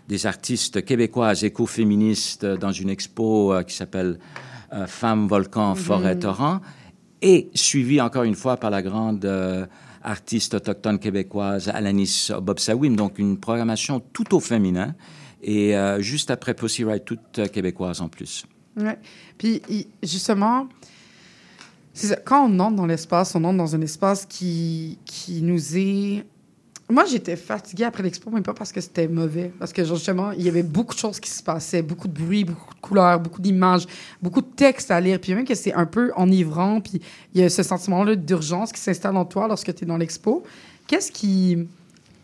des artistes québécoises écoféministes dans une expo euh, qui s'appelle euh, Femmes, volcans, forêt, Mhm. torrents, et suivi encore une fois par la grande artiste autochtone québécoise Alanis Bobsawim. Donc, une programmation tout au féminin. Et juste après Pussy Riot, toute québécoise en plus. Ouais. Puis justement, ça, quand on entre dans l'espace, on entre dans un espace qui, qui nous est. Moi, j'étais fatiguée après l'expo, mais pas parce que c'était mauvais. Parce que justement, il y avait beaucoup de choses qui se passaient, beaucoup de bruit, beaucoup de couleurs, beaucoup d'images, beaucoup de textes à lire. Puis même que c'est un peu enivrant, puis il y a ce sentiment-là d'urgence qui s'installe en toi lorsque tu es dans l'expo. Qu'est-ce qui.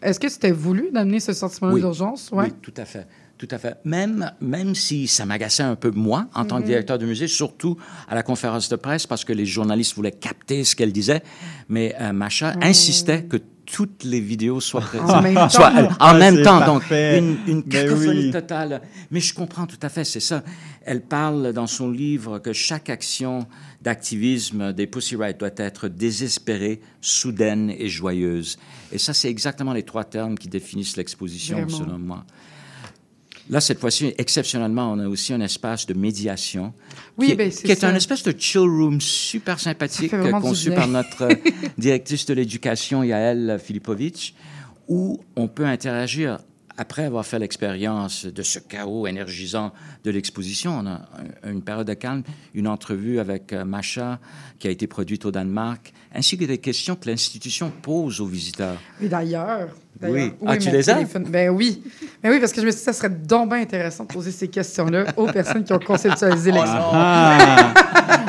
Est-ce que c'était voulu d'amener ce sentiment-là Oui. d'urgence? Ouais. Oui, tout à fait. Tout à fait. Même, même si ça m'agaçait un peu, moi, en tant que Mhm. directeur de musée, surtout à la conférence de presse, parce que les journalistes voulaient capter ce qu'elle disait, mais euh, Macha insistait que toutes les vidéos soient présentes. En même temps. En Ah, même temps, donc une, une Ben cacophonie oui. totale. Mais je comprends tout à fait, c'est ça. Elle parle dans son livre que chaque action d'activisme des Pussy Riot doit être désespérée, soudaine et joyeuse. Et ça, c'est exactement les trois termes qui définissent l'exposition, selon moi. Là, cette fois-ci, exceptionnellement, on a aussi un espace de médiation. Oui, qui, est- ben, c'est qui est un espèce de chill room super sympathique conçu par notre euh, directrice de l'éducation, Yael Filipovic, où on peut interagir après avoir fait l'expérience de ce chaos énergisant de l'exposition. On a un- une période de calme, une entrevue avec euh, Macha, qui a été produite au Danemark, ainsi que des questions que l'institution pose aux visiteurs. Et d'ailleurs. Oui. Ah, tu les as? Ben oui. Ben oui, parce que je me suis dit, ça serait donc bien intéressant de poser ces questions-là aux personnes qui ont conceptualisé l'expo.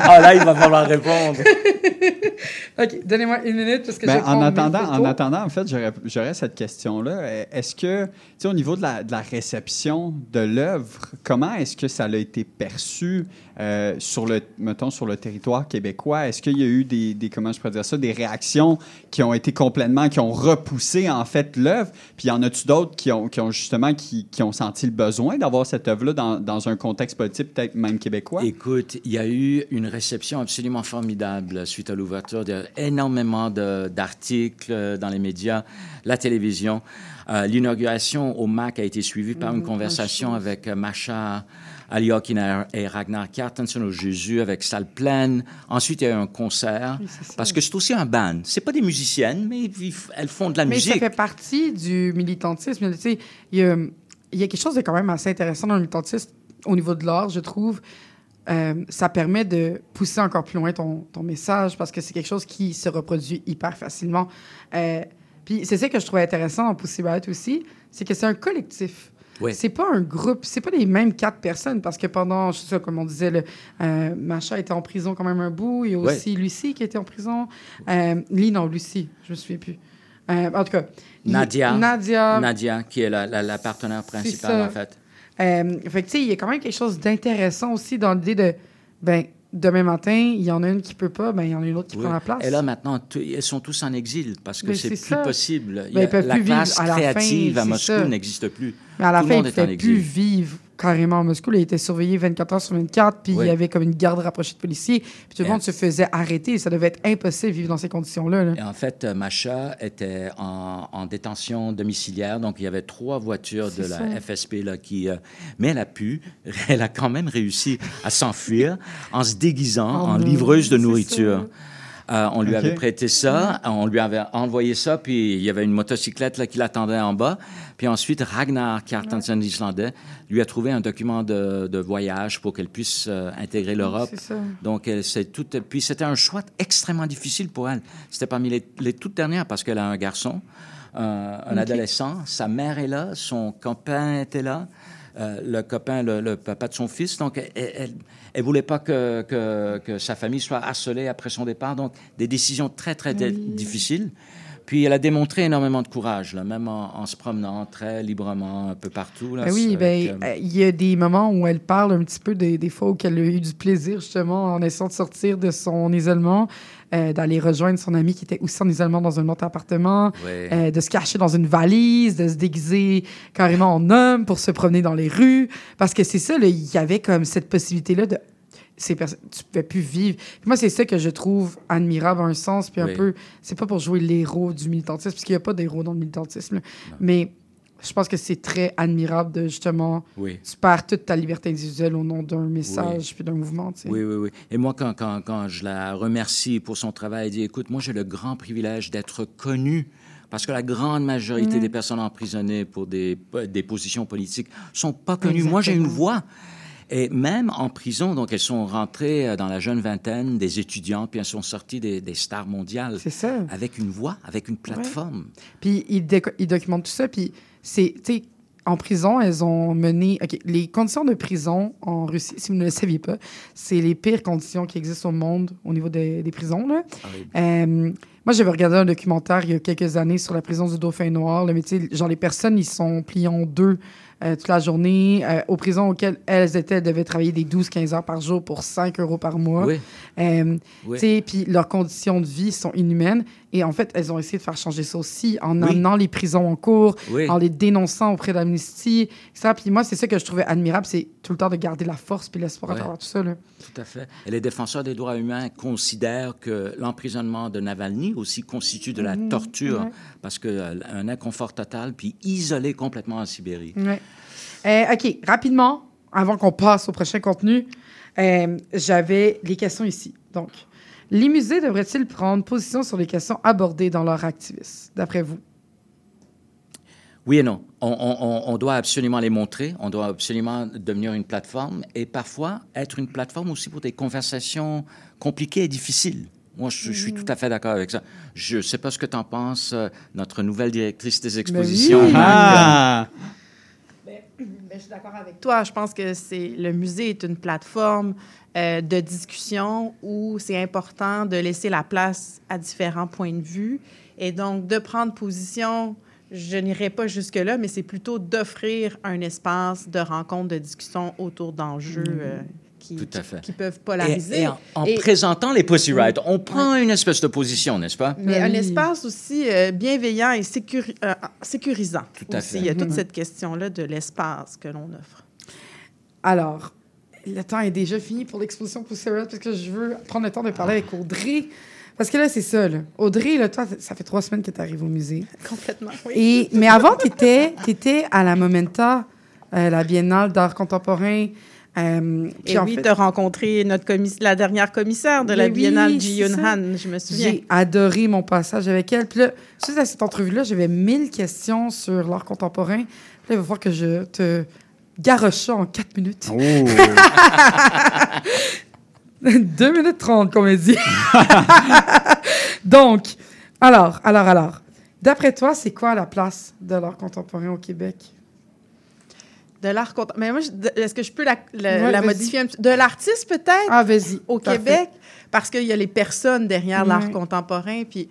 Ah, là, il va falloir répondre. OK, donnez-moi une minute parce que Ben, en, attendant, en attendant, en fait, j'aurais j'aurais cette question-là. Est-ce que, tu sais, au niveau de la, de la réception de l'œuvre, comment est-ce que ça a été perçu euh, sur le, mettons, sur le territoire québécois? Est-ce qu'il y a eu des, des, comment je pourrais dire ça, des réactions qui ont été complètement, qui ont repoussé, en fait, l'œuvre? Puis y en a-tu d'autres qui ont, qui ont justement, qui, qui ont senti le besoin d'avoir cette œuvre-là dans, dans un contexte politique, peut-être même québécois? Écoute, il y a eu une réception absolument formidable suite à l'ouverture. Il y a énormément d'articles euh, dans les médias, la télévision. Euh, L'inauguration au MAC a été suivie par une Mhm, conversation franchement. avec euh, Macha Aliokin et Ragnar Kjartansson au Jésus avec salle pleine. Ensuite, il y a eu un concert. Oui, parce que c'est aussi un band. C'est pas des musiciennes, mais elles font de la Mais musique. ça fait partie du militantisme. Tu sais, il y a, il y a quelque chose de quand même assez intéressant dans le militantisme au niveau de l'art, je trouve. Euh, ça permet de pousser encore plus loin ton, ton message parce que c'est quelque chose qui se reproduit hyper facilement. Euh, puis c'est ça que je trouvais intéressant dans Pussy Riot aussi, c'est que c'est un collectif. Oui. C'est pas un groupe, c'est pas les mêmes quatre personnes parce que pendant, je sais ça, comme on disait, le, euh, Macha était en prison quand même un bout. Il y a Ouais. aussi Lucie qui était en prison. Euh, Lee, non, Lucie, je me souviens plus. Euh, en tout cas, Nadia. Nadia. Nadia, qui est la, la- la partenaire principale, en fait. Euh, fait que, tu sais, il y a quand même quelque chose d'intéressant aussi dans l'idée de, ben, demain matin, il y en a une qui peut pas, ben, il y en a une autre qui Oui. prend la place. Et là, maintenant, elles sont tous en exil parce que c'est plus ça. possible. Il Ben, y a- ils peuvent la plus vivre classe à la fin, créative à Moscou n'existe plus. Mais à la Tout fin, le il monde ne est en fait plus exil. vivre carrément à Moscou. là. Il était surveillé 24 heures sur 24, puis Oui. il y avait comme une garde rapprochée de policiers, puis tout le monde se faisait arrêter. Ça devait être impossible de vivre dans ces conditions-là. là. Et en fait, euh, Macha était en, en détention domiciliaire, donc il y avait trois voitures de la. FSP là, qui... euh, mais elle a pu, elle a quand même réussi à s'enfuir en se déguisant Oh en livreuse de nourriture. Euh, on lui avait prêté ça, on lui avait envoyé ça, puis il y avait une motocyclette là, qui l'attendait en bas. Puis ensuite, Ragnar Kjartansson, l'Islandais, lui a trouvé un document de, de voyage pour qu'elle puisse euh, intégrer l'Europe. Donc, c'est tout, puis c'était un choix extrêmement difficile pour elle. C'était parmi les, les toutes dernières parce qu'elle a un garçon, euh, un adolescent. Sa mère est là, son copain était là. Euh, le copain, le, le papa de son fils. Donc, elle ne voulait pas que, que, que sa famille soit harcelée après son départ. Donc, des décisions très, très di- difficiles. Puis, elle a démontré énormément de courage, là, même en, en se promenant très librement un peu partout. Là, Ben oui, ben, euh, euh, il y a des moments où elle parle un petit peu des, des fois où elle a eu du plaisir, justement, en essayant de sortir de son isolement, euh, d'aller rejoindre son ami qui était aussi en isolement dans un autre appartement, Ouais. euh, de se cacher dans une valise, de se déguiser carrément en homme pour se promener dans les rues. Parce que c'est ça, il y avait comme cette possibilité-là de. Ces perso- tu pouvais plus vivre. Puis moi, c'est ça que je trouve admirable à un sens, puis un Oui. peu. C'est pas pour jouer l'héros du militantisme, parce qu'il n'y a pas d'héros dans le militantisme. là. Mais je pense que c'est très admirable de justement. Oui. Tu perds toute ta liberté individuelle au nom d'un message puis d'un mouvement. tu sais. Oui, oui, oui. Et moi, quand, quand, quand je la remercie pour son travail, elle dit, écoute, moi, j'ai le grand privilège d'être connu. Parce que la grande majorité Mhm. des personnes emprisonnées pour des, des positions politiques sont pas connues. Moi, j'ai une voix. Et même en prison, donc elles sont rentrées euh, dans la jeune vingtaine, des étudiantes, puis elles sont sorties des, des stars mondiales. C'est ça. Avec une voix, avec une plateforme. Puis ils, ils documentent tout ça. Puis c'est, tu sais, en prison, elles ont mené. Les conditions de prison en Russie, si vous ne le saviez pas, c'est les pires conditions qui existent au monde au niveau des, des prisons. Là. Euh, moi, j'avais regardé un documentaire il y a quelques années sur la prison du Dauphin Noir. Tu sais, genre, les personnes, ils sont pliés en deux euh, toute la journée. Euh, aux prisons auxquelles elles étaient, elles devaient travailler des 12-15 heures par jour pour 5 euros par mois. Oui. Oui. tu sais, Puis leurs conditions de vie sont inhumaines. Et en fait, elles ont essayé de faire changer ça aussi en Oui. amenant les prisons en cours, Oui. en les dénonçant auprès d'Amnesty, etc. Puis moi, c'est ça que je trouvais admirable, c'est tout le temps de garder la force puis l'espoir à Ouais. travers tout ça. Là. Tout à fait. Et les défenseurs des droits humains considèrent que l'emprisonnement de Navalny aussi constitue de la Mhm, torture ouais. parce que euh, un inconfort total puis isolé complètement en Sibérie. Ouais. Euh, OK, rapidement, avant qu'on passe au prochain contenu, euh, j'avais les questions ici. Donc, les musées devraient-ils prendre position sur les questions abordées dans leur activisme, d'après vous? Oui et non. On, on- on- on doit absolument les montrer. On doit absolument devenir une plateforme et parfois être une plateforme aussi pour des conversations compliquées et difficiles. Moi, je, je suis tout à fait d'accord avec ça. Je ne sais pas ce que tu en penses, euh, notre nouvelle directrice des expositions. oui. Marc. Ah! Ben, je suis d'accord avec toi. Je pense que c'est le musée est une plateforme euh, de discussion où c'est important de laisser la place à différents points de vue et donc de prendre position. Je n'irai pas jusque-là, mais c'est plutôt d'offrir un espace de rencontre, de discussion autour d'enjeux euh, qui, Tout à fait. qui peuvent polariser. et en, en Et- présentant les Pussy Riot, on prend une espèce de position, n'est-ce pas? mais un espace aussi euh, bienveillant et sécuri- euh, sécurisant. Tout à aussi. fait. Il y a toute Mhm. cette question-là de l'espace que l'on offre. Alors, le temps est déjà fini pour l'exposition Riot parce que je veux prendre le temps de parler avec Audrey. Parce que là, c'est ça. Là. Audrey, là, toi, ça fait trois semaines que tu arrives au musée. Complètement, oui. Et, mais avant, tu étais, à la Momenta, euh, la Biennale d'art contemporain. Euh, puis Et oui, fait, tu as rencontré notre commis- la dernière commissaire de la Mais oui, Biennale, Ji. Han, je me souviens. J'ai adoré mon passage avec elle. Puis là, suite à cette entrevue-là, j'avais mille questions sur l'art contemporain. Puis là, il va falloir que je te garoche ça en quatre minutes. Oh! Deux minutes trente, qu'on m'a dit. Donc, alors, alors, alors. D'après toi, c'est quoi la place de l'art contemporain au Québec? De l'art contemporain. Mais moi, est-ce que je peux la, la- Ouais, la vas-y. modifier un petit De l'artiste, peut-être? Ah, vas-y. au Parfait. Québec, parce qu'il y a les personnes derrière l'art contemporain. Puis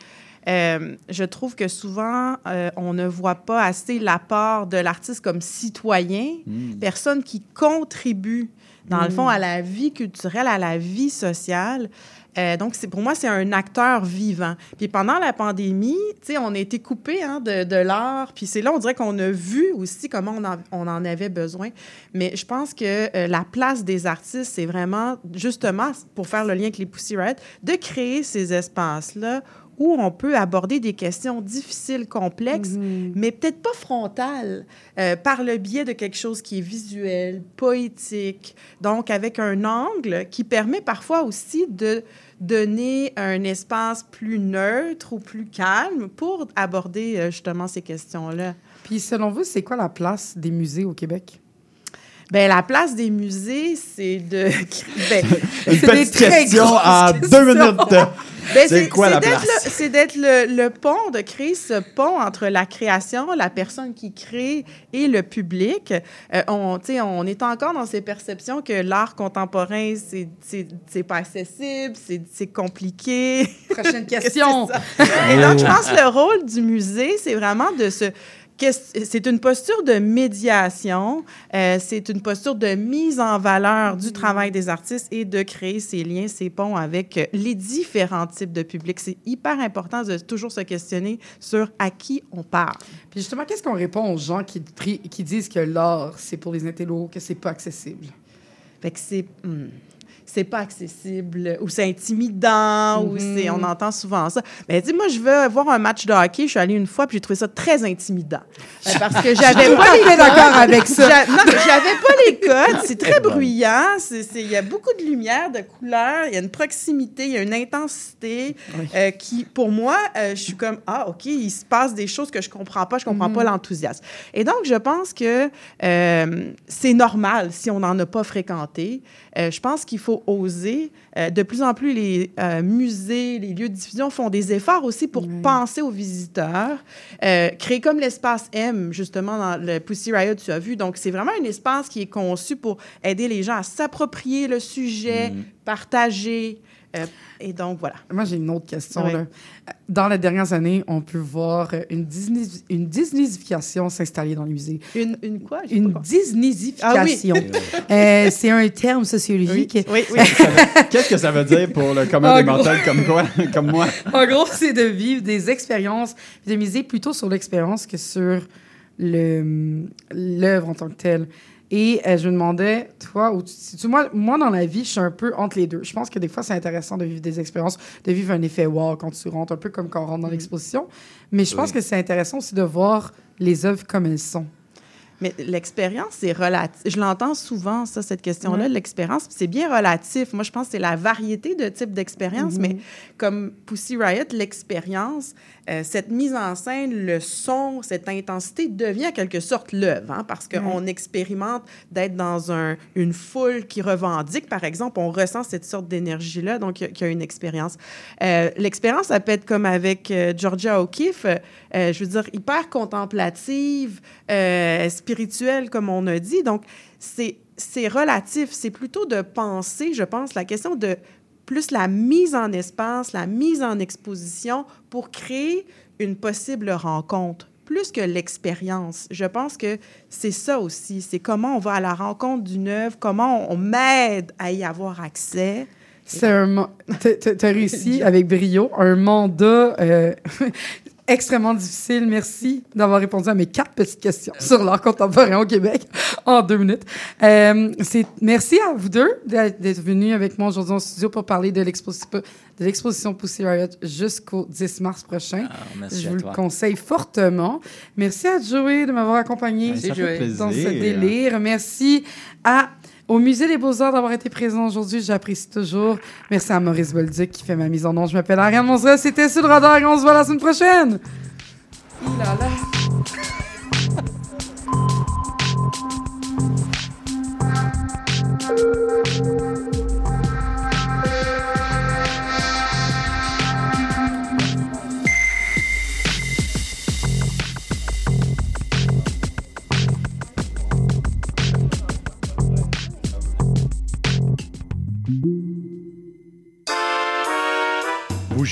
euh, je trouve que souvent, euh, on ne voit pas assez l'apport de l'artiste comme citoyen, Hmm. personne qui contribue, dans le fond, à la vie culturelle, à la vie sociale. Euh, donc, c'est, pour moi, c'est un acteur vivant. Puis pendant la pandémie, tu sais, on a été coupé hein, de, de l'art. Puis c'est là, on dirait qu'on a vu aussi comment on en, on en avait besoin. Mais je pense que euh, la place des artistes, c'est vraiment, justement, pour faire le lien avec les Pussy Riot, de créer ces espaces-là où on peut aborder des questions difficiles, complexes, mais peut-être pas frontales, euh, par le biais de quelque chose qui est visuel, poétique, donc avec un angle qui permet parfois aussi de donner un espace plus neutre ou plus calme pour aborder euh, justement ces questions-là. Puis selon vous, c'est quoi la place des musées au Québec? Ben, la place des musées, c'est de. Ben, Une c'est des petite très question en deux minutes. Ben, c'est quoi la d'être place? le- C'est d'être le, le pont, de créer ce pont entre la création, la personne qui crée et le public. Euh, on, tu sais, on est encore dans ces perceptions que l'art contemporain, c'est- c'est c'est pas accessible, c'est c'est compliqué. Prochaine question. Et donc, je pense que le rôle du musée, c'est vraiment de se c'est une posture de médiation, euh, c'est une posture de mise en valeur du travail des artistes et de créer ces liens, ces ponts avec euh, les différents types de publics. C'est hyper important de toujours se questionner sur à qui on parle. Puis justement, qu'est-ce qu'on répond aux gens qui disent que l'art, c'est pour les intellos, que c'est pas accessible? Fait que c'est hmm, c'est pas accessible ou c'est intimidant ou Mhm. c'est on entend souvent ça. Mais dis moi je veux voir un match de hockey, je suis allée une fois puis j'ai trouvé ça très intimidant Euh, parce que j'avais pas les d'accord avec ça. Non, j'avais pas les codes, c'est très bruyant, il y a beaucoup de lumière, de couleurs, il y a une proximité, il y a une intensité euh, qui pour moi euh, je suis comme ah OK, il se passe des choses que je comprends pas, je comprends Mhm. pas l'enthousiasme. Et donc je pense que euh, c'est normal si on n'en a pas fréquenté. Je pense qu'il faut oser. Euh, de plus en plus, les euh, musées, les lieux de diffusion font des efforts aussi pour penser aux visiteurs. Euh, créer comme l'espace M, justement, dans le Pussy Riot, tu as vu. Donc, c'est vraiment un espace qui est conçu pour aider les gens à s'approprier le sujet, partager. Euh, et donc, voilà. Moi, j'ai une autre question. Ouais. là. Dans les dernières années, on peut voir une, Disney, une Disneyfication s'installer dans les musées. Une, une quoi? Une. Disneyfication. Ah oui. Euh, c'est un terme sociologique. Oui, oui. Qu'est-ce que ça veut dire pour le commun des mortels comme, quoi, comme moi? en gros, c'est de vivre des expériences, de miser plutôt sur l'expérience que sur l'œuvre en tant que telle. Et euh, je me demandais, toi, tu- si tu- moi, moi, dans la vie, je suis un peu entre les deux. Je pense que des fois, c'est intéressant de vivre des expériences, de vivre un effet wow quand tu rentres, un peu comme quand on rentre dans l'exposition. Mais je pense Oui. que c'est intéressant aussi de voir les œuvres comme elles sont. Mais l'expérience, c'est relatif. Je l'entends souvent, ça, cette question-là, Ouais. l'expérience. C'est bien relatif. Moi, je pense que c'est la variété de types d'expériences. Mhm. Mais comme Pussy Riot, l'expérience, euh, cette mise en scène, le son, cette intensité devient en quelque sorte l'œuvre. hein, parce qu'on expérimente d'être dans un, une foule qui revendique, par exemple. On ressent cette sorte d'énergie-là. Donc, il y a- il y, a une expérience. Euh, l'expérience, ça peut être comme avec euh, Georgia O'Keeffe. je veux dire, hyper contemplative, spirituelle, comme on a dit. Donc, c'est c'est relatif. C'est plutôt de penser, je pense, la question de plus la mise en espace, la mise en exposition pour créer une possible rencontre, plus que l'expérience. Je pense que c'est ça aussi. C'est comment on va à la rencontre d'une œuvre, comment on, on m'aide à y avoir accès. C'est un. t'as réussi avec brio un mandat euh, extrêmement difficile. Merci d'avoir répondu à mes quatre petites questions sur l'art contemporain au Québec en deux minutes. Euh, c'est- merci à vous deux d'être venus avec moi aujourd'hui en studio pour parler de l'exposition de l'exposition Pussy Riot jusqu'au 10 mars prochain. merci Je à vous toi. le conseille fortement. Merci à Joey de m'avoir accompagné dans ce plaisir. délire. Merci à au Musée des Beaux-Arts d'avoir été présent aujourd'hui. J'apprécie toujours. Merci à Maurice Bolduc qui fait ma mise en nom. Je m'appelle Ariane Monzera. C'était sur le radar et on se voit la semaine prochaine.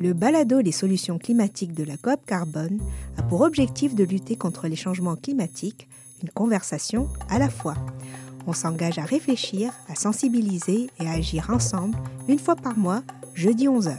Le balado Les solutions climatiques de la COP Carbone a pour objectif de lutter contre les changements climatiques, une conversation à la fois. On s'engage à réfléchir, à sensibiliser et à agir ensemble une fois par mois, jeudi 11h.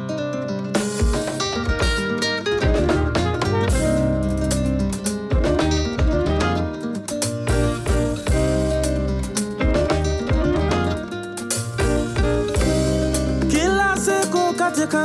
take a